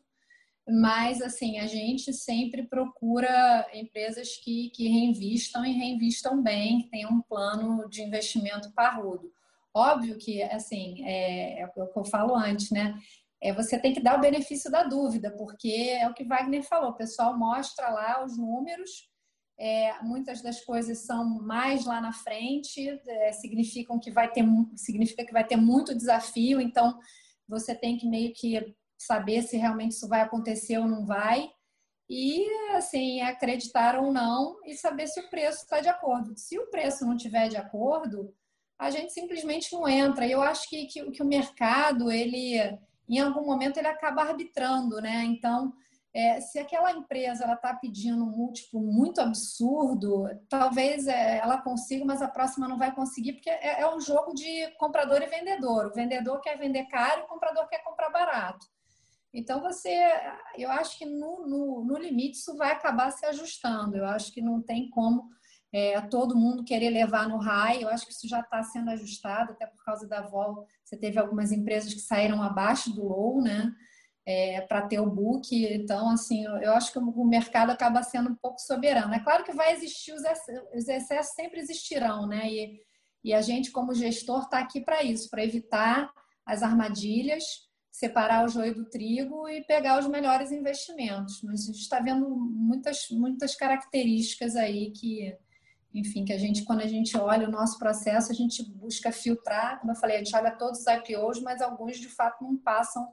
mas assim a gente sempre procura empresas que, que reinvistam e reinvistam bem, que tenham um plano de investimento parrudo. Óbvio que assim é, é o que eu falo antes, né? É, você tem que dar o benefício da dúvida, porque é o que Wagner falou, o pessoal mostra lá os números, é, muitas das coisas são mais lá na frente, é, significam que vai ter, significa que vai ter muito desafio, então você tem que meio que saber se realmente isso vai acontecer ou não vai. E, assim, acreditar ou não e saber se o preço está de acordo. Se o preço não tiver de acordo, a gente simplesmente não entra. E eu acho que, que, que o mercado, ele, em algum momento, ele acaba arbitrando, né? Então, é, se aquela empresa ela está pedindo um múltiplo muito absurdo, talvez é, ela consiga, mas a próxima não vai conseguir, porque é, é um jogo de comprador e vendedor. O vendedor quer vender caro, o comprador quer comprar barato. Então, você, eu acho que no, no, no, limite isso vai acabar se ajustando. Eu acho que não tem como é, todo mundo querer levar no high. Eu acho que isso já está sendo ajustado, até por causa da vol. Você teve algumas empresas que saíram abaixo do low, né? É, para ter o book. Então, assim, eu acho que o mercado acaba sendo um pouco soberano. É claro que vai existir os excessos, os excessos sempre existirão, né? E, e a gente, como gestor, está aqui para isso, para evitar as armadilhas separar o joio do trigo e pegar os melhores investimentos. Mas a gente está vendo muitas, muitas características aí que, enfim, que a gente, quando a gente olha o nosso processo, a gente busca filtrar. Como eu falei, a gente olha todos os IPOs, mas alguns de fato não passam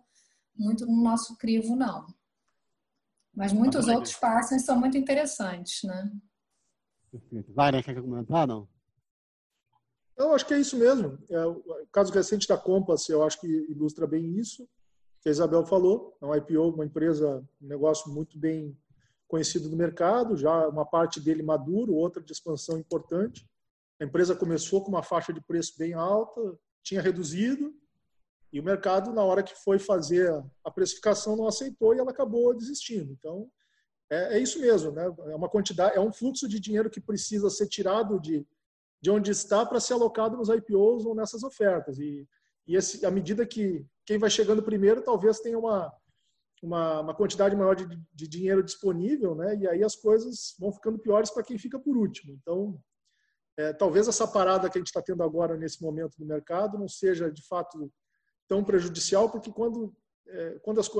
muito no nosso crivo, não. Mas muitos outros passam e são muito interessantes, né? Né? Quer comentar, não? Eu acho que é isso mesmo. É, o caso recente da Compass, eu acho que ilustra bem isso que a Isabel falou. É um IPO, uma empresa, um negócio muito bem conhecido no mercado, já uma parte dele maduro, outra de expansão importante. A empresa começou com uma faixa de preço bem alta, tinha reduzido, e o mercado, na hora que foi fazer a precificação, não aceitou e ela acabou desistindo. Então, é, é isso mesmo, né? É uma quantidade, é um fluxo de dinheiro que precisa ser tirado de de onde está para ser alocado nos IPOs ou nessas ofertas. E, e esse, à medida que quem vai chegando primeiro talvez tenha uma, uma, uma quantidade maior de, de, dinheiro disponível, né? e aí as coisas vão ficando piores para quem fica por último. Então, é, talvez essa parada que a gente está tendo agora nesse momento do mercado não seja de fato tão prejudicial, porque quando, é, quando as,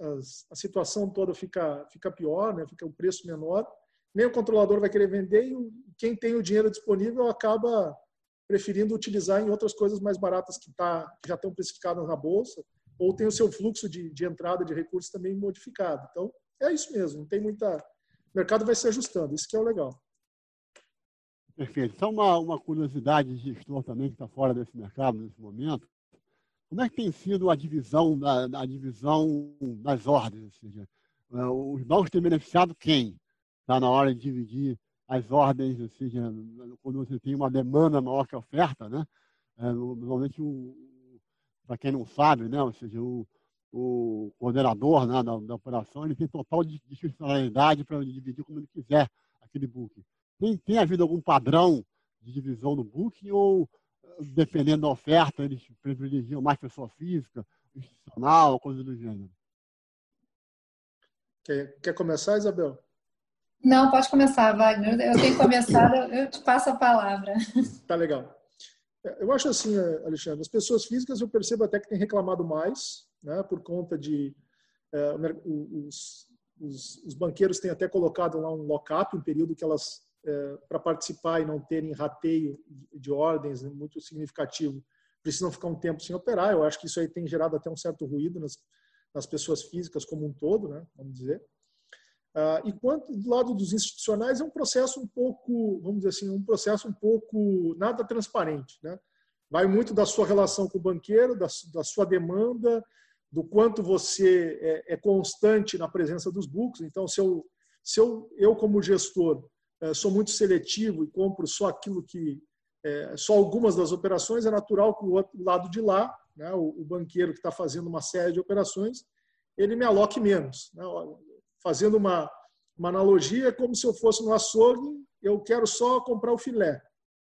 as, a situação toda fica, fica pior, né? fica o um preço menor, nem o controlador vai querer vender e quem tem o dinheiro disponível acaba preferindo utilizar em outras coisas mais baratas que, tá, que já estão precificadas na bolsa ou tem o seu fluxo de, de entrada de recursos também modificado. Então, é isso mesmo, não tem muita... O mercado vai se ajustando, isso que é o legal. Perfeito. Só uma, uma curiosidade de gestor também que está fora desse mercado nesse momento. Como é que tem sido a divisão, da, a divisão das ordens? Ou seja, é, os bancos têm beneficiado quem? está na hora de dividir as ordens, ou seja, quando você tem uma demanda maior que a oferta, né? É, normalmente, para quem não sabe, né? ou seja, o, o coordenador né, da, da, operação ele tem total discricionalidade para dividir como ele quiser aquele book. Tem, tem havido algum padrão de divisão do book ou dependendo da oferta, eles privilegiam mais pessoa física, institucional, coisa do gênero. Quer, quer começar, Isabel? Não, pode começar, Wagner. Eu tenho começado, eu te passo a palavra. Tá legal. Eu acho assim, Alexandre, as pessoas físicas eu percebo até que têm reclamado mais, né, por conta de é, os, os, os, banqueiros têm até colocado lá um lock-up, um período que elas, é, para participar e não terem rateio de ordens muito significativo, precisam ficar um tempo sem operar. Eu acho que isso aí tem gerado até um certo ruído nas, nas pessoas físicas como um todo, né, vamos dizer. Ah, e quanto do lado dos institucionais é um processo um pouco, vamos dizer assim, um processo um pouco nada transparente, né? Vai muito da sua relação com o banqueiro, da, da sua demanda, do quanto você é, é, constante na presença dos books. Então, se eu, se eu, eu como gestor, sou muito seletivo e compro só aquilo que é, só algumas das operações, é natural que o outro lado de lá, né, o, o banqueiro que está fazendo uma série de operações, ele me aloque menos. Né? fazendo uma, uma analogia, é como se eu fosse no açougue, eu quero só comprar o filé.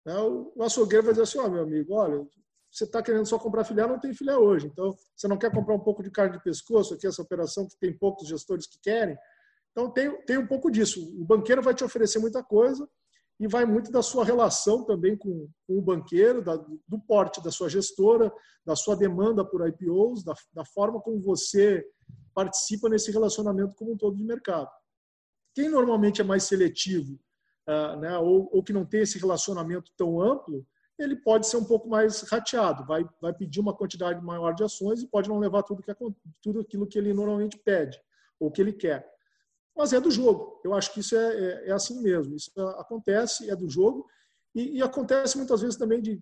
Né? O açougueiro vai dizer assim, ó, oh, meu amigo, olha, você está querendo só comprar filé, não tem filé hoje. Então, você não quer comprar um pouco de carne de pescoço aqui, essa operação que tem poucos gestores que querem. Então, tem, tem um pouco disso. O banqueiro vai te oferecer muita coisa e vai muito da sua relação também com, com o banqueiro, da, do porte da sua gestora, da sua demanda por IPOs, da, da forma como você participa nesse relacionamento como um todo de mercado. Quem normalmente é mais seletivo, uh, né, ou, ou, que não tem esse relacionamento tão amplo, ele pode ser um pouco mais rateado, vai, vai pedir uma quantidade maior de ações e pode não levar tudo, que, tudo aquilo que ele normalmente pede ou que ele quer. Mas é do jogo. Eu acho que isso é, é, é assim mesmo. Isso acontece, é do jogo. E, e acontece muitas vezes também de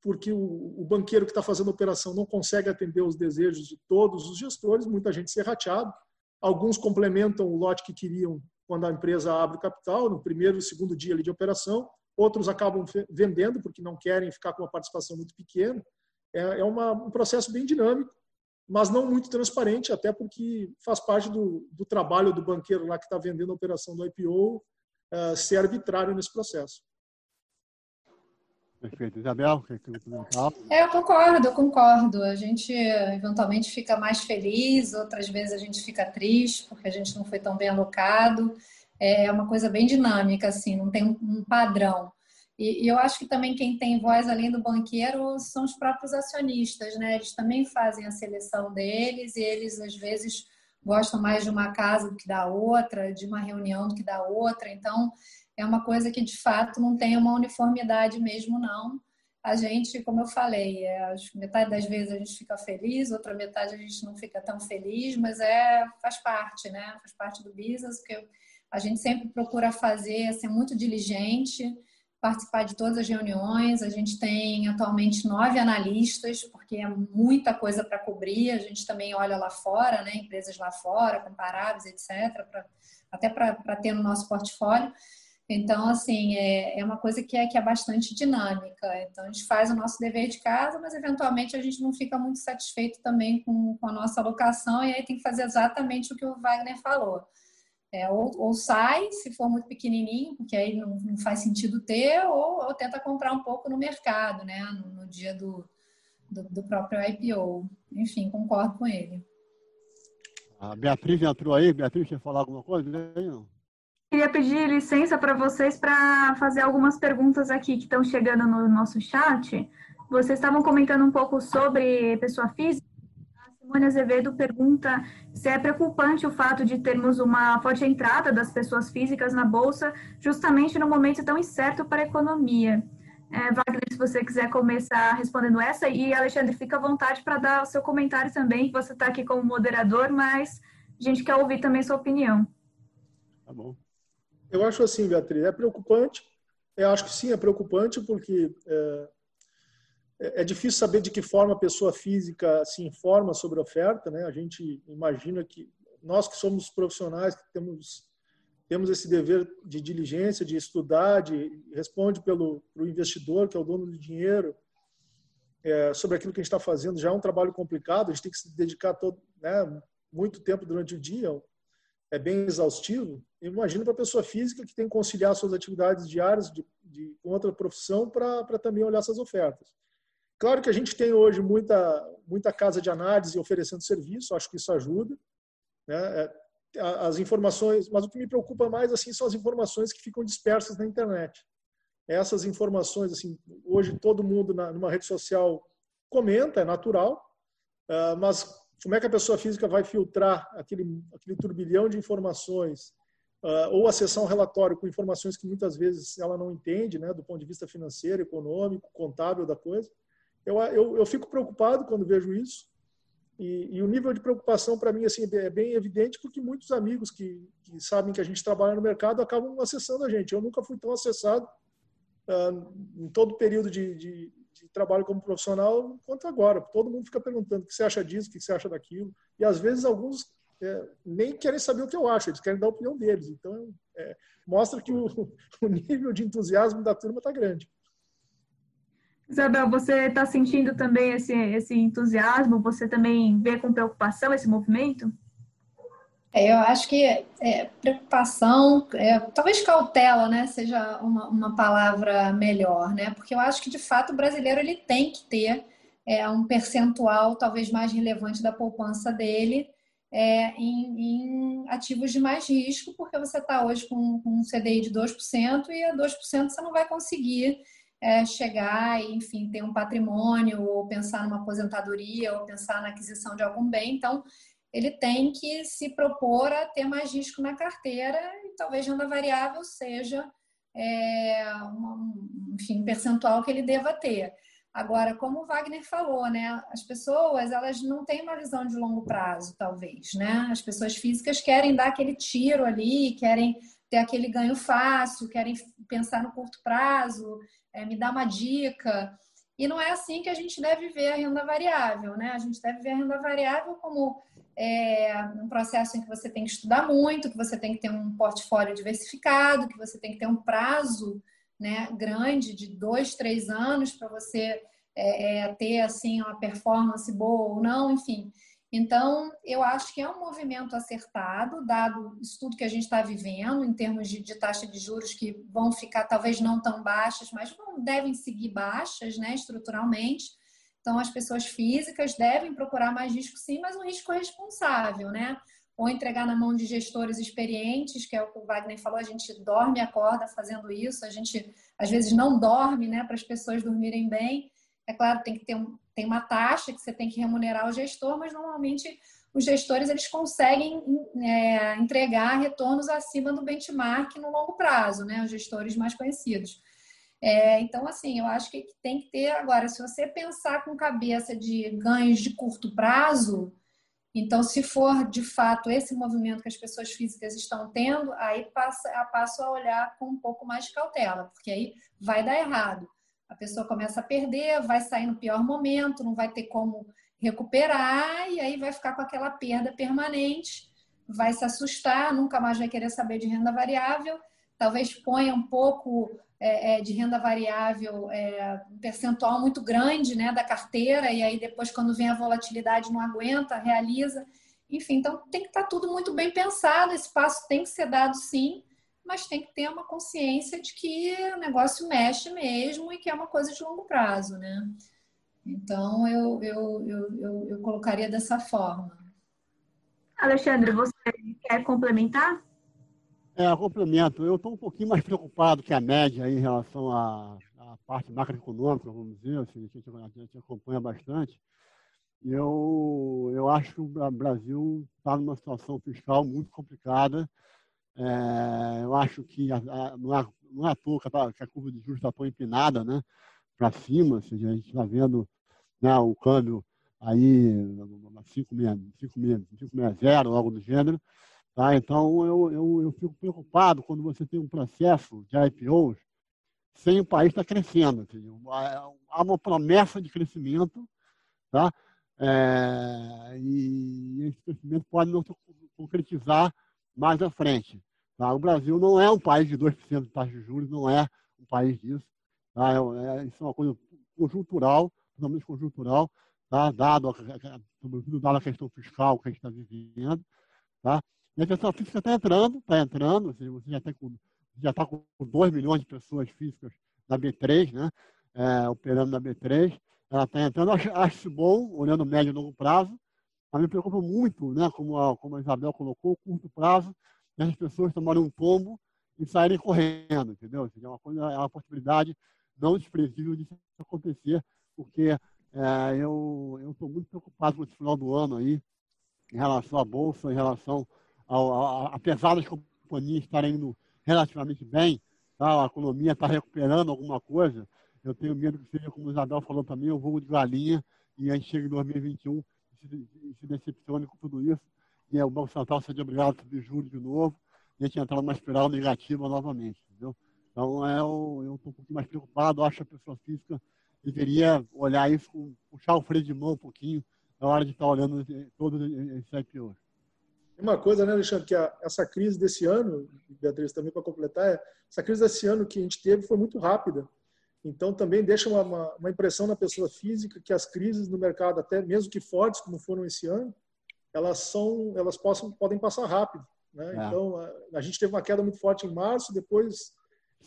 porque o, o banqueiro que está fazendo a operação não consegue atender os desejos de todos os gestores, muita gente se rateado. Alguns complementam o lote que queriam quando a empresa abre o capital, no primeiro e segundo dia de operação. Outros acabam vendendo porque não querem ficar com uma participação muito pequena. É, é uma, um processo bem dinâmico, mas não muito transparente, até porque faz parte do, do trabalho do banqueiro lá que está vendendo a operação do IPO uh, eh, ser arbitrário nesse processo. Perfeito. Isabel, quer que é, Eu concordo, eu concordo. A gente eventualmente fica mais feliz, outras vezes a gente fica triste porque a gente não foi tão bem alocado. É uma coisa bem dinâmica, assim, não tem um padrão. E, e, eu acho que também quem tem voz além do banqueiro são os próprios acionistas, né? Eles também fazem a seleção deles e eles às vezes gostam mais de uma casa do que da outra, de uma reunião do que da outra. Então, é uma coisa que de fato não tem uma uniformidade mesmo, não. A gente, como eu falei, é, metade das vezes a gente fica feliz, outra metade a gente não fica tão feliz, mas é faz parte, né? Faz parte do business, porque a gente sempre procura fazer, ser muito diligente, participar de todas as reuniões. A gente tem atualmente nove analistas, porque é muita coisa para cobrir. A gente também olha lá fora, né? Empresas lá fora, comparáveis, etc., pra, até para ter no nosso portfólio. Então, assim, é, é uma coisa que é, que é bastante dinâmica. Então, a gente faz o nosso dever de casa, mas eventualmente a gente não fica muito satisfeito também com, com a nossa alocação, e aí tem que fazer exatamente o que o Wagner falou. É, ou, ou, sai, se for muito pequenininho, porque aí não, não faz sentido ter, ou, ou, tenta comprar um pouco no mercado, né, no, no dia do, do, do, próprio IPO. Enfim, concordo com ele. A Beatriz entrou aí. Beatriz, quer falar alguma coisa? Não? Queria pedir licença para vocês para fazer algumas perguntas aqui que estão chegando no nosso chat. Vocês estavam comentando um pouco sobre pessoa física. Simone Azevedo pergunta se é preocupante o fato de termos uma forte entrada das pessoas físicas na Bolsa, justamente no momento tão incerto para a economia. É, Wagner, se você quiser começar respondendo essa, e Alexandre, fica à vontade para dar o seu comentário também, você está aqui como moderador, mas a gente quer ouvir também sua opinião. Tá bom. Eu acho assim, Beatriz, é preocupante. Eu acho que sim, é preocupante porque é, é, é difícil saber de que forma a pessoa física se informa sobre a oferta. Né? A gente imagina que nós que somos profissionais, que temos, temos esse dever de diligência, de estudar, de responde pelo investidor, que é o dono do dinheiro, é, sobre aquilo que a gente está fazendo. Já é um trabalho complicado, a gente tem que se dedicar todo, né, muito tempo durante o dia é bem exaustivo, imagina para a pessoa física que tem que conciliar suas atividades diárias de, de, outra profissão para também olhar essas ofertas. Claro que a gente tem hoje muita, muita casa de análise oferecendo serviço, acho que isso ajuda. Né? É, as informações, mas o que me preocupa mais assim são as informações que ficam dispersas na internet. Essas informações, assim, hoje todo mundo na, numa rede social comenta, é natural, uh, mas como é que a pessoa física vai filtrar aquele, aquele turbilhão de informações uh, ou acessar um relatório com informações que muitas vezes ela não entende, né, do ponto de vista financeiro, econômico, contábil da coisa? Eu, eu, eu fico preocupado quando vejo isso. E, e, o nível de preocupação para mim assim é bem evidente porque muitos amigos que, que, sabem que a gente trabalha no mercado acabam acessando a gente. Eu nunca fui tão acessado uh, em todo o período de, de, de, trabalho como profissional quanto agora. Todo mundo fica perguntando o que você acha disso, o que você acha daquilo. E às vezes alguns é, nem querem saber o que eu acho, eles querem dar a opinião deles. Então é, mostra que o, o nível de entusiasmo da turma está grande. Isabel, você está sentindo também esse, esse entusiasmo? Você também vê com preocupação esse movimento? É, eu acho que é, preocupação, é, talvez cautela, né, seja uma, uma palavra melhor, né? Porque eu acho que de fato o brasileiro ele tem que ter é, um percentual talvez mais relevante da poupança dele é, em, em, ativos de mais risco, porque você está hoje com, com um CDI de 2% e a 2% você não vai conseguir é, chegar e, enfim, ter um patrimônio, ou pensar numa aposentadoria, ou pensar na aquisição de algum bem. Então, ele tem que se propor a ter mais risco na carteira e talvez renda variável seja é, um, enfim, um percentual que ele deva ter. Agora, como o Wagner falou, né, as pessoas elas não têm uma visão de longo prazo, talvez, né? As pessoas físicas querem dar aquele tiro ali, querem ter aquele ganho fácil, querem pensar no curto prazo, é, me dá uma dica. E não é assim que a gente deve ver a renda variável, né? A gente deve ver a renda variável como é, um processo em que você tem que estudar muito, que você tem que ter um portfólio diversificado, que você tem que ter um prazo né, grande de dois, três anos para você é, é, ter assim uma performance boa ou não, enfim. Então, eu acho que é um movimento acertado, dado isso tudo que a gente está vivendo, em termos de, de, taxa de juros que vão ficar talvez não tão baixas, mas vão, devem seguir baixas né, estruturalmente. Então, as pessoas físicas devem procurar mais risco, sim, mas um risco responsável, né? Ou entregar na mão de gestores experientes, que é o que o Wagner falou, a gente dorme e acorda fazendo isso, a gente às vezes não dorme, né, para as pessoas dormirem bem. É claro, tem que ter um, tem uma taxa que você tem que remunerar o gestor, mas normalmente os gestores eles conseguem é, entregar retornos acima do benchmark no longo prazo, né? Os gestores mais conhecidos. É, então, assim, eu acho que tem que ter agora, se você pensar com cabeça de ganhos de curto prazo, então, se for de fato esse movimento que as pessoas físicas estão tendo, aí passa, passo a olhar com um pouco mais de cautela, porque aí vai dar errado a pessoa começa a perder, vai sair no pior momento, não vai ter como recuperar e aí vai ficar com aquela perda permanente, vai se assustar, nunca mais vai querer saber de renda variável, talvez ponha um pouco é, é, de renda variável, é, um percentual muito grande né, da carteira, e aí depois, quando vem a volatilidade, não aguenta, realiza. Enfim, então tem que estar tudo muito bem pensado, esse passo tem que ser dado sim, mas tem que ter uma consciência de que o negócio mexe mesmo e que é uma coisa de longo prazo, né? Então, eu, eu, eu, eu, eu colocaria dessa forma. Alexandre, você quer complementar? É, complemento. Eu estou um pouquinho mais preocupado que a média em relação à, à parte macroeconômica, vamos dizer, assim, a, gente, a gente acompanha bastante. Eu, eu acho que o Brasil está numa situação fiscal muito complicada é, eu acho que a, a, não, é, não é à toa que a, que a curva de juros está tão empinada né, para cima, ou seja, a gente está vendo né, o câmbio aí 560, algo do gênero. Tá? Então, eu, eu, eu fico preocupado quando você tem um processo de IPOs sem o país estar tá crescendo. Há uma promessa de crescimento, tá? É, e esse crescimento pode não se concretizar mais à frente. Tá? O Brasil não é um país de 2% de taxa de juros, não é um país disso. Tá? É, é, isso é uma coisa conjuntural, totalmente conjuntural, tá? dado, sobretudo dado a questão fiscal que a gente está vivendo. Tá? E a pessoa física está entrando, está entrando, ou seja, você já está com, já tá com 2 milhões de pessoas físicas na B3, né? É, operando na B3. Ela está entrando, acho, acho bom, olhando médio e longo prazo, mas me preocupa muito, né, como, a, como a Isabel colocou, curto prazo, as pessoas tomarem um tombo e saírem correndo, entendeu? É uma, coisa, é uma possibilidade não desprezível de acontecer, porque é, eu estou muito preocupado com esse final do ano aí, em relação à Bolsa, em relação ao, ao apesar das companhias estarem indo relativamente bem, tá? a economia está recuperando alguma coisa, eu tenho medo que seja, como o Isabel falou também, o voo de galinha e a gente chega em 2021 e se, decepcione com tudo isso e o Banco Central seja obrigado a subir juros de novo e a gente entrar numa espiral negativa novamente, entendeu? Então, é, eu estou um pouquinho mais preocupado, acho que a pessoa física deveria olhar isso, puxar o freio de mão um pouquinho na hora de estar olhando todos esses IPOs. Uma coisa, né, Alexandre, que a, essa crise desse ano, Beatriz, também para completar, é, essa crise desse ano que a gente teve foi muito rápida. Então, também deixa uma, uma, uma, impressão na pessoa física que as crises no mercado, até mesmo que fortes, como foram esse ano, elas, são, elas possam, podem passar rápido. Né? É. Então, a, a, gente teve uma queda muito forte em março, depois,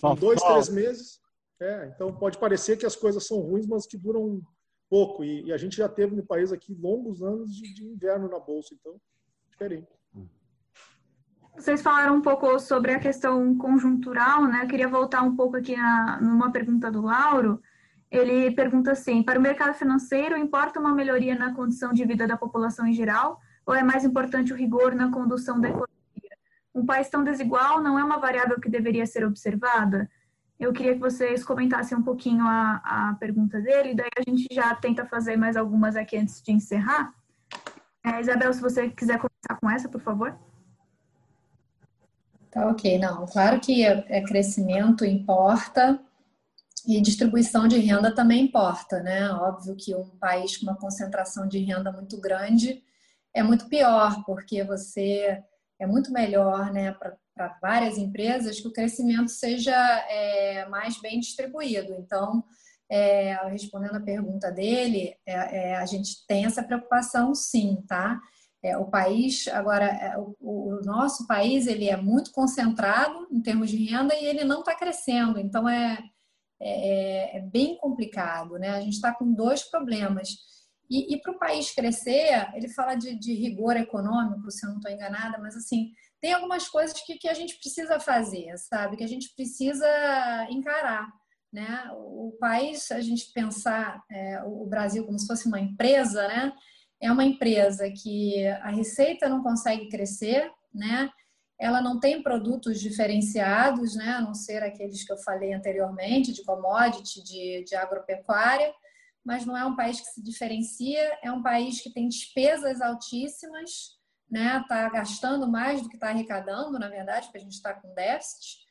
em dois, três meses. É, então, pode parecer que as coisas são ruins, mas que duram pouco. E, e a gente já teve no país aqui longos anos de, de inverno na Bolsa, então, diferente. Vocês falaram um pouco sobre a questão conjuntural, né? Eu queria voltar um pouco aqui numa pergunta do Lauro. Ele pergunta assim: para o mercado financeiro, importa uma melhoria na condição de vida da população em geral, ou é mais importante o rigor na condução da economia? um país tão desigual não é uma variável que deveria ser observada? Eu queria que vocês comentassem um pouquinho a, a pergunta dele, daí a gente já tenta fazer mais algumas aqui antes de encerrar. É, Isabel, se você quiser começar com essa, por favor. Tá ok, não. Claro que é, crescimento importa e distribuição de renda também importa, né? Óbvio que um país com uma concentração de renda muito grande é muito pior, porque você é muito melhor né, para várias empresas que o crescimento seja é, mais bem distribuído. Então, é, respondendo a pergunta dele, é, é a gente tem essa preocupação sim, tá? É, o país, agora, é, o, o, nosso país, ele é muito concentrado em termos de renda e ele não está crescendo, então é, é, bem complicado, né? A gente está com dois problemas e, e para o país crescer, ele fala de, de, rigor econômico, se eu não estou enganada, mas assim, tem algumas coisas que, que a gente precisa fazer, sabe? Que a gente precisa encarar. Né? O, o país, a gente pensar é, o Brasil como se fosse uma empresa, né? É uma empresa que a receita não consegue crescer, né? Ela não tem produtos diferenciados, né? A não ser aqueles que eu falei anteriormente, de commodity, de, de agropecuária mas não é um país que se diferencia, é um país que tem despesas altíssimas, né? Está gastando mais do que está arrecadando, na verdade, porque a gente está com déficit.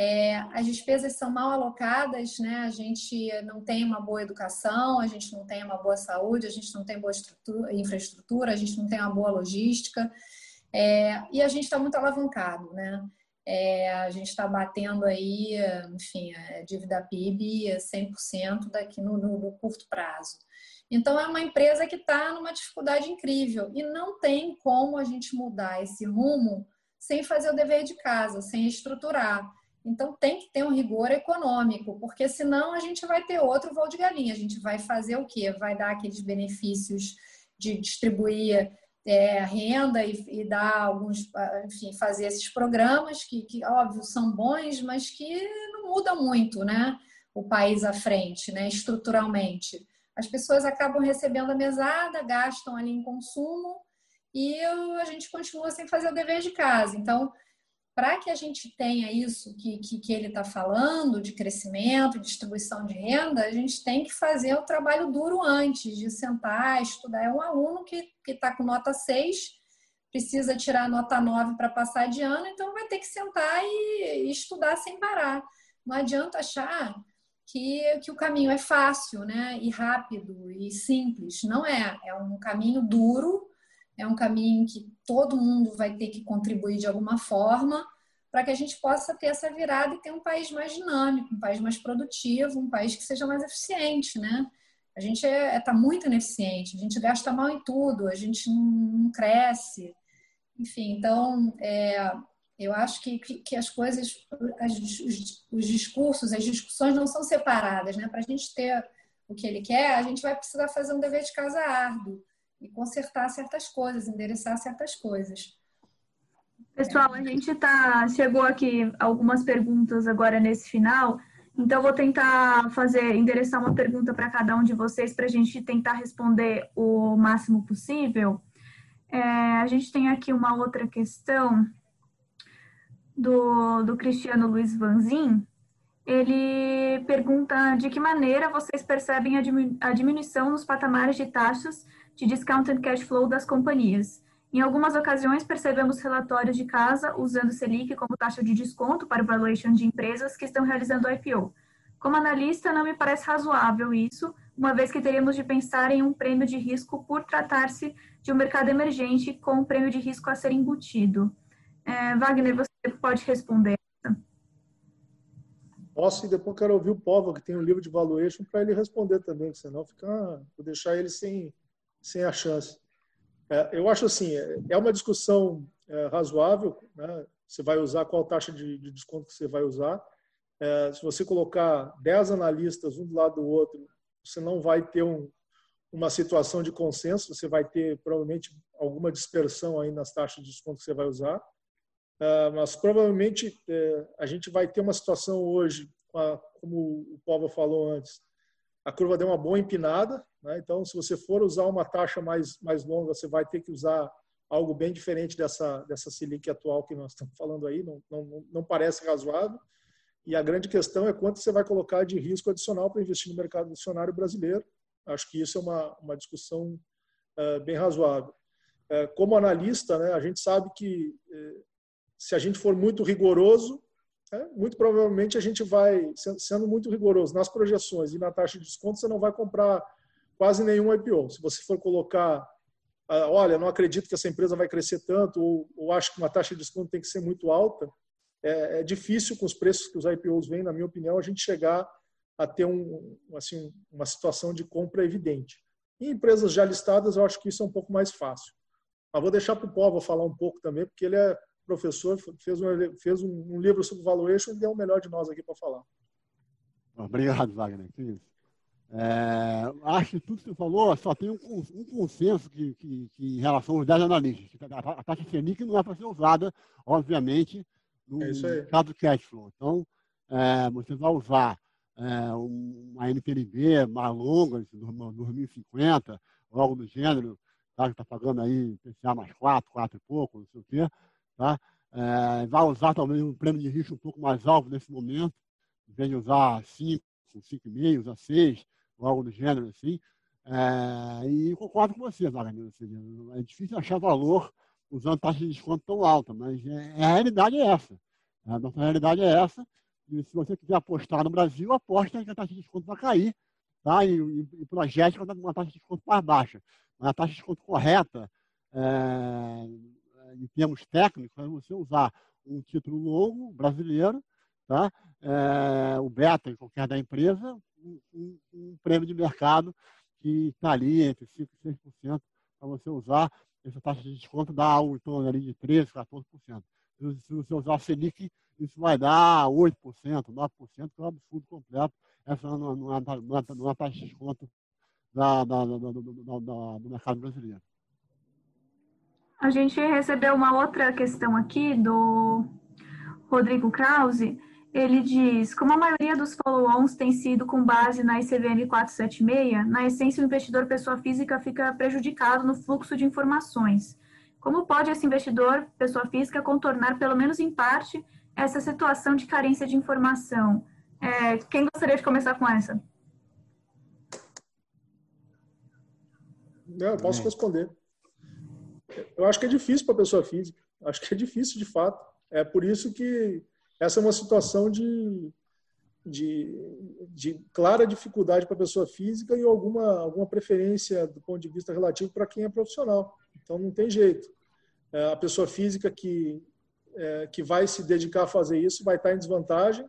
É, as despesas são mal alocadas, né? A gente não tem uma boa educação, a gente não tem uma boa saúde, a gente não tem boa infraestrutura, a gente não tem uma boa logística. É, e a gente está muito alavancado, né? É, a gente está batendo aí, enfim, a dívida PIB 100% daqui no, no, no, curto prazo. Então, é uma empresa que está numa dificuldade incrível e não tem como a gente mudar esse rumo sem fazer o dever de casa, sem estruturar. Então, tem que ter um rigor econômico, porque senão a gente vai ter outro voo de galinha. A gente vai fazer o quê? Vai dar aqueles benefícios de distribuir é, renda e, e, dar alguns, enfim, fazer esses programas que, que, óbvio, são bons, mas que não mudam muito, né? O país à frente, né? Estruturalmente. As pessoas acabam recebendo a mesada, gastam ali em consumo e a gente continua sem fazer o dever de casa. Então, para que a gente tenha isso que, que, que ele está falando, de crescimento, distribuição de renda, a gente tem que fazer o trabalho duro antes, de sentar, estudar. É um aluno que está com nota 6, precisa tirar nota 9 para passar de ano, então vai ter que sentar e, e estudar sem parar. Não adianta achar que, que o caminho é fácil, né? E rápido e simples. Não é. É um caminho duro é um caminho que todo mundo vai ter que contribuir de alguma forma para que a gente possa ter essa virada e ter um país mais dinâmico, um país mais produtivo, um país que seja mais eficiente, né? A gente está é, é, tá muito ineficiente, a gente gasta mal em tudo, a gente não, não cresce. enfim, então, é, eu acho que, que as coisas, as, os, os, discursos, as discussões não são separadas, né? Para a gente ter o que ele quer, a gente vai precisar fazer um dever de casa árduo e consertar certas coisas, endereçar certas coisas. Pessoal, a gente tá chegou aqui algumas perguntas agora nesse final, então vou tentar fazer endereçar uma pergunta para cada um de vocês para a gente tentar responder o máximo possível. É, a gente tem aqui uma outra questão do, do Cristiano Luiz Vanzin. Ele pergunta de que maneira vocês percebem a diminuição nos patamares de taxas de discounted cash flow das companhias. Em algumas ocasiões, percebemos relatórios de casa usando Selic como taxa de desconto para o valuation de empresas que estão realizando IPO. Como analista, não me parece razoável isso, uma vez que teríamos de pensar em um prêmio de risco por tratar-se de um mercado emergente com um prêmio de risco a ser embutido. É, Wagner, você pode responder? Posso e depois quero ouvir o Povo, que tem um livro de valuation, para ele responder também, senão fica, vou deixar ele sem, sem a chance. É, eu acho assim, é, uma discussão é, razoável, né? você vai usar qual taxa de, de desconto que você vai usar. É, se você colocar 10 analistas um do lado do outro, você não vai ter um, uma situação de consenso, você vai ter provavelmente alguma dispersão aí nas taxas de desconto que você vai usar. Mas provavelmente a gente vai ter uma situação hoje, como o Paulo falou antes, a curva deu uma boa empinada, né? então se você for usar uma taxa mais, mais longa, você vai ter que usar algo bem diferente dessa, dessa Selic atual que nós estamos falando aí, não, não, não parece razoável. E a grande questão é quanto você vai colocar de risco adicional para investir no mercado acionário brasileiro. Acho que isso é uma, uma discussão uh, bem razoável. Uh, como analista, né, a gente sabe que uh, se a gente for muito rigoroso, é, muito provavelmente a gente vai, sendo muito rigoroso nas projeções e na taxa de desconto, você não vai comprar quase nenhum IPO. Se você for colocar, ah, olha, não acredito que essa empresa vai crescer tanto, ou, ou acho que uma taxa de desconto tem que ser muito alta, é, é difícil com os preços que os IPOs vêm, na minha opinião, a gente chegar a ter um, assim, uma situação de compra evidente. Em empresas já listadas, eu acho que isso é um pouco mais fácil. Mas vou deixar para o Povo falar um pouco também, porque ele é professor, fez um, fez um livro sobre valuation e é o melhor de nós aqui para falar. Obrigado, Wagner. É, acho que tudo que você falou só tem um, um consenso que, que, que, em relação aos 10 analistas. A taxa Selic não é para ser usada, obviamente, no é caso cash flow. Então, é, você vai usar é, uma NPLB mais longa, 2050, algo do gênero, tá, que está pagando aí PCA mais 4, 4 e pouco, não sei o quê. Tá? É, vai usar talvez um prêmio de risco um pouco mais alto nesse momento, em vez de usar 5, 5,5, usar 6, ou algo do gênero assim. É, e concordo com você, Wagner. É difícil achar valor usando taxa de desconto tão alta, mas é, a realidade é essa. A nossa realidade é essa. E se você quiser apostar no Brasil, aposta que a taxa de desconto vai cair, tá? E, e, e uma taxa de desconto mais baixa. Mas a taxa de desconto correta, é, em termos técnicos, é você usar um título longo brasileiro, tá? É, o beta, qualquer da empresa, um, um, um prêmio de mercado que está ali entre 5% e 6% para você usar essa taxa de desconto dá algo em torno ali de 13%, 14%. Se você usar a Selic, isso vai dar 8%, 9%, que é um absurdo completo. Essa não, não, é, não, é, não é taxa de desconto da, da, da, do mercado brasileiro. A gente recebeu uma outra questão aqui do Rodrigo Krause ele diz: como a maioria dos follow-ons tem sido com base na ICVM 476, na essência, o investidor pessoa física fica prejudicado no fluxo de informações. Como pode esse investidor pessoa física contornar, pelo menos em parte, essa situação de carência de informação? É, quem gostaria de começar com essa? Não, eu posso responder. Eu acho que é difícil para a pessoa física. Acho que é difícil de fato. É por isso que essa é uma situação de, de, de clara dificuldade para a pessoa física e alguma, alguma preferência do ponto de vista relativo para quem é profissional. Então, não tem jeito. É, a pessoa física que, é, que vai se dedicar a fazer isso vai estar em desvantagem,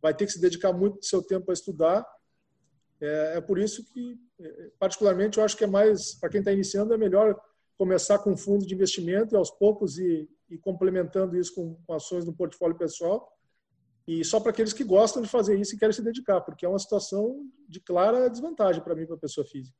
vai ter que se dedicar muito do seu tempo a estudar. É, é por isso que, é, particularmente, eu acho que é mais, para quem está iniciando, é melhor começar com fundo de investimento e aos poucos ir, ir complementando isso com, com ações no portfólio pessoal. E só para aqueles que gostam de fazer isso e querem se dedicar, porque é uma situação de clara desvantagem para mim, para a pessoa física.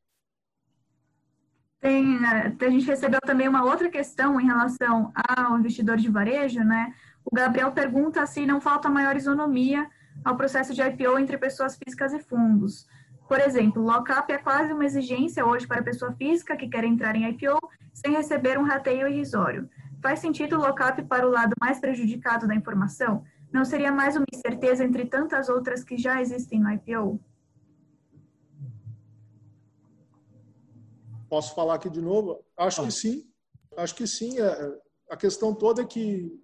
Tem, né, a gente recebeu também uma outra questão em relação ao investidor de varejo, né? O Gabriel pergunta se não falta maior isonomia ao processo de IPO entre pessoas físicas e fundos. Por exemplo, lockup é quase uma exigência hoje para a pessoa física que quer entrar em IPO sem receber um rateio irrisório. Faz sentido o lockup para o lado mais prejudicado da informação? Não seria mais uma incerteza entre tantas outras que já existem no IPO? Posso falar aqui de novo? Acho que sim. Acho que sim. É, a questão toda é que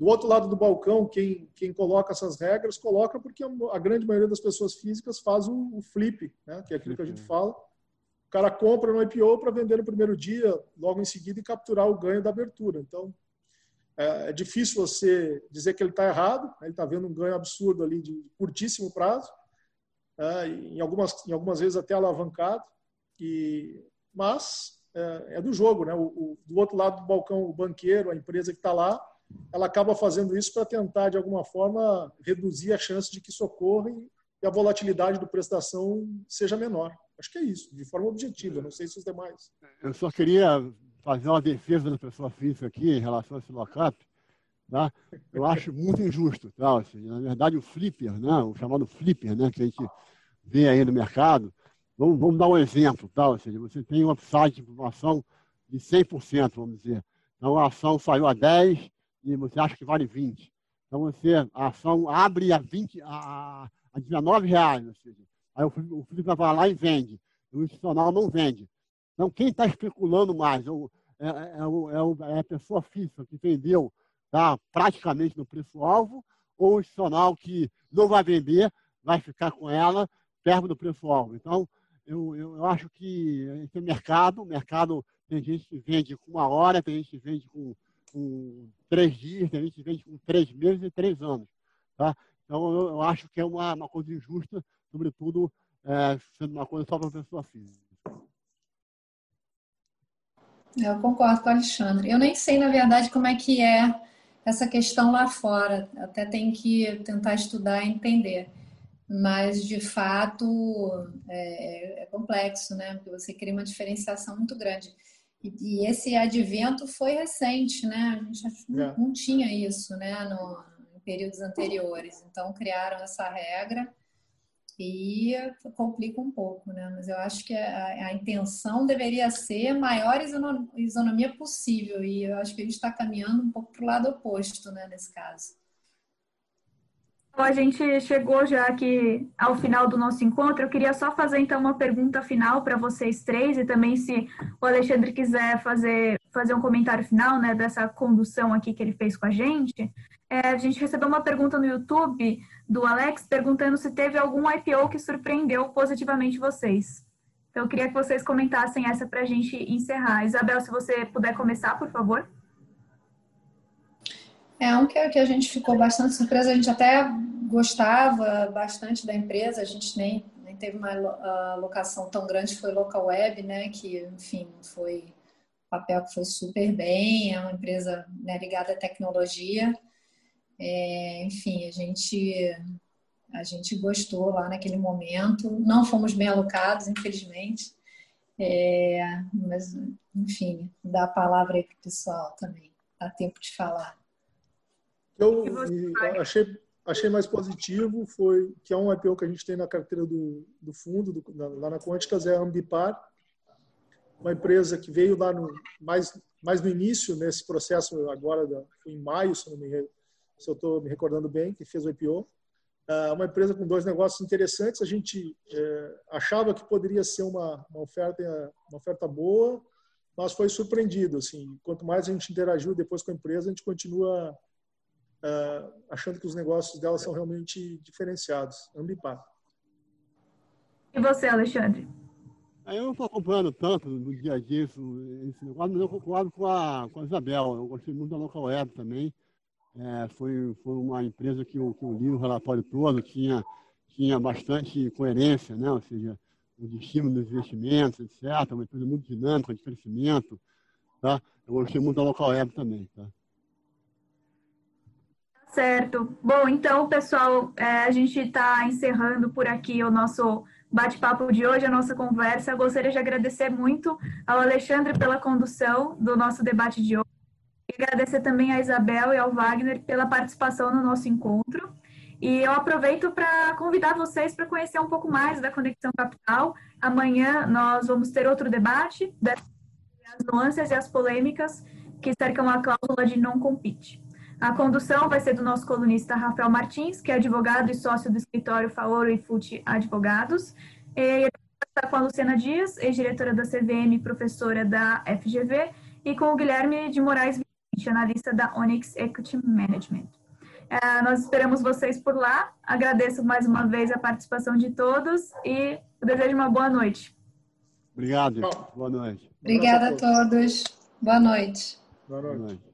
do outro lado do balcão, quem, quem coloca essas regras, coloca porque a grande maioria das pessoas físicas faz o, o flip, né? que é aquilo que a gente fala. O cara compra no IPO para vender no primeiro dia, logo em seguida, e capturar o ganho da abertura. Então, é, é difícil você dizer que ele está errado, né? ele está vendo um ganho absurdo ali de curtíssimo prazo, é, em, algumas, em algumas vezes até alavancado. E mas é, é do jogo, né? O, o, do outro lado do balcão, o banqueiro, a empresa que está lá, ela acaba fazendo isso para tentar, de alguma forma, reduzir a chance de que isso ocorra e, a volatilidade do preço da ação seja menor. Acho que é isso, de forma objetiva, não sei se os demais. Eu só queria fazer uma defesa da pessoa física aqui em relação a esse lockup. Tá? Eu acho muito injusto. Tá? Na verdade, o flipper, né? o chamado flipper, né? que a gente vê aí no mercado, Vamos, vamos dar um exemplo, tá? Ou seja, você tem um upside de informação de 100%, vamos dizer. Então, a ação saiu a 10 e você acha que vale 20. Então, você, a ação abre a, 20, a, a 19 reais, ou seja, aí o, o Felipe vai lá e vende. O institucional não vende. Então, quem está especulando mais é, é, é, é, é, a pessoa física que vendeu tá, praticamente no preço-alvo ou o institucional que não vai vender, vai ficar com ela perto do preço-alvo. Então, eu, eu, eu acho que esse é mercado, o mercado tem gente que vende com uma hora, tem gente que vende com, com três dias, tem gente vende com três meses e três anos. Tá? Então, eu, eu acho que é uma, uma coisa injusta, sobretudo é, sendo uma coisa só para a pessoa física. Eu concordo com o Alexandre. Eu nem sei, na verdade, como é que é essa questão lá fora. Até tem que tentar estudar e entender mas de fato é, é, complexo, né? Porque você cria uma diferenciação muito grande. E, e esse advento foi recente, né? A gente não, é. não tinha isso, né? No, em períodos anteriores. Então criaram essa regra e complica um pouco, né? Mas eu acho que a, a intenção deveria ser maior isonomia possível e eu acho que a gente está caminhando um pouco para o lado oposto, né? Nesse caso. A gente chegou já aqui ao final do nosso encontro. Eu queria só fazer então uma pergunta final para vocês três e também se o Alexandre quiser fazer, fazer um comentário final né, dessa condução aqui que ele fez com a gente. É, a gente recebeu uma pergunta no YouTube do Alex perguntando se teve algum IPO que surpreendeu positivamente vocês. Então, eu queria que vocês comentassem essa para a gente encerrar. Isabel, se você puder começar, por favor. É um que, que a gente ficou bastante surpresa, a gente até gostava bastante da empresa, a gente nem, nem teve uma alocação tão grande, foi local web, né, que, enfim, foi papel que foi super bem, é uma empresa né, ligada à tecnologia, é, enfim, a gente a gente gostou lá naquele momento, não fomos bem alocados, infelizmente, é, mas, enfim, dá a palavra aí para o pessoal também, dá tempo de falar. Eu achei, achei mais positivo foi que é um IPO que a gente tem na carteira do, do fundo, do, lá na Quânticas, é a Ambipar, uma empresa que veio lá no, mais, mais no início, nesse processo agora, da, em maio, se, me, se eu estou me recordando bem, que fez o IPO. Uh, uma empresa com dois negócios interessantes. A gente uh, achava que poderia ser uma, uma, oferta, uma oferta boa, mas foi surpreendido. Assim, quanto mais a gente interagiu depois com a empresa, a gente continua uh, achando que os negócios dela são realmente diferenciados. Ambipar. E você, Alexandre? Eu não estou acompanhando tanto no dia a dia esse negócio, mas eu concordo com a, com a Isabel. Eu gostei muito da Local Web também. É, foi, foi uma empresa que eu, que eu li o relatório todo, tinha, tinha bastante coerência, né? ou seja, o destino dos investimentos, etc. Uma empresa muito dinâmica, de crescimento, tá? Eu gostei muito da local web também, tá? Certo. Bom, então, pessoal, é, a gente está encerrando por aqui o nosso bate-papo de hoje, a nossa conversa. Eu gostaria de agradecer muito ao Alexandre pela condução do nosso debate de hoje. E agradecer também a Isabel e ao Wagner pela participação no nosso encontro. E eu aproveito para convidar vocês para conhecer um pouco mais da Conexão Capital. Amanhã nós vamos ter outro debate das nuances e as polêmicas que cercam a cláusula de não compete. A condução vai ser do nosso colunista Rafael Martins, que é advogado e sócio do escritório Faoro e Fute Advogados. E ele está com a Luciana Dias, ex-diretora da CVM, professora da FGV, e com o Guilherme de Moraes Vicente, analista da Onyx Equity Management. É, nós esperamos vocês por lá. Agradeço mais uma vez a participação de todos e desejo uma boa noite. Obrigado. Boa noite. Obrigada a todos. Boa noite. Boa noite. Boa noite.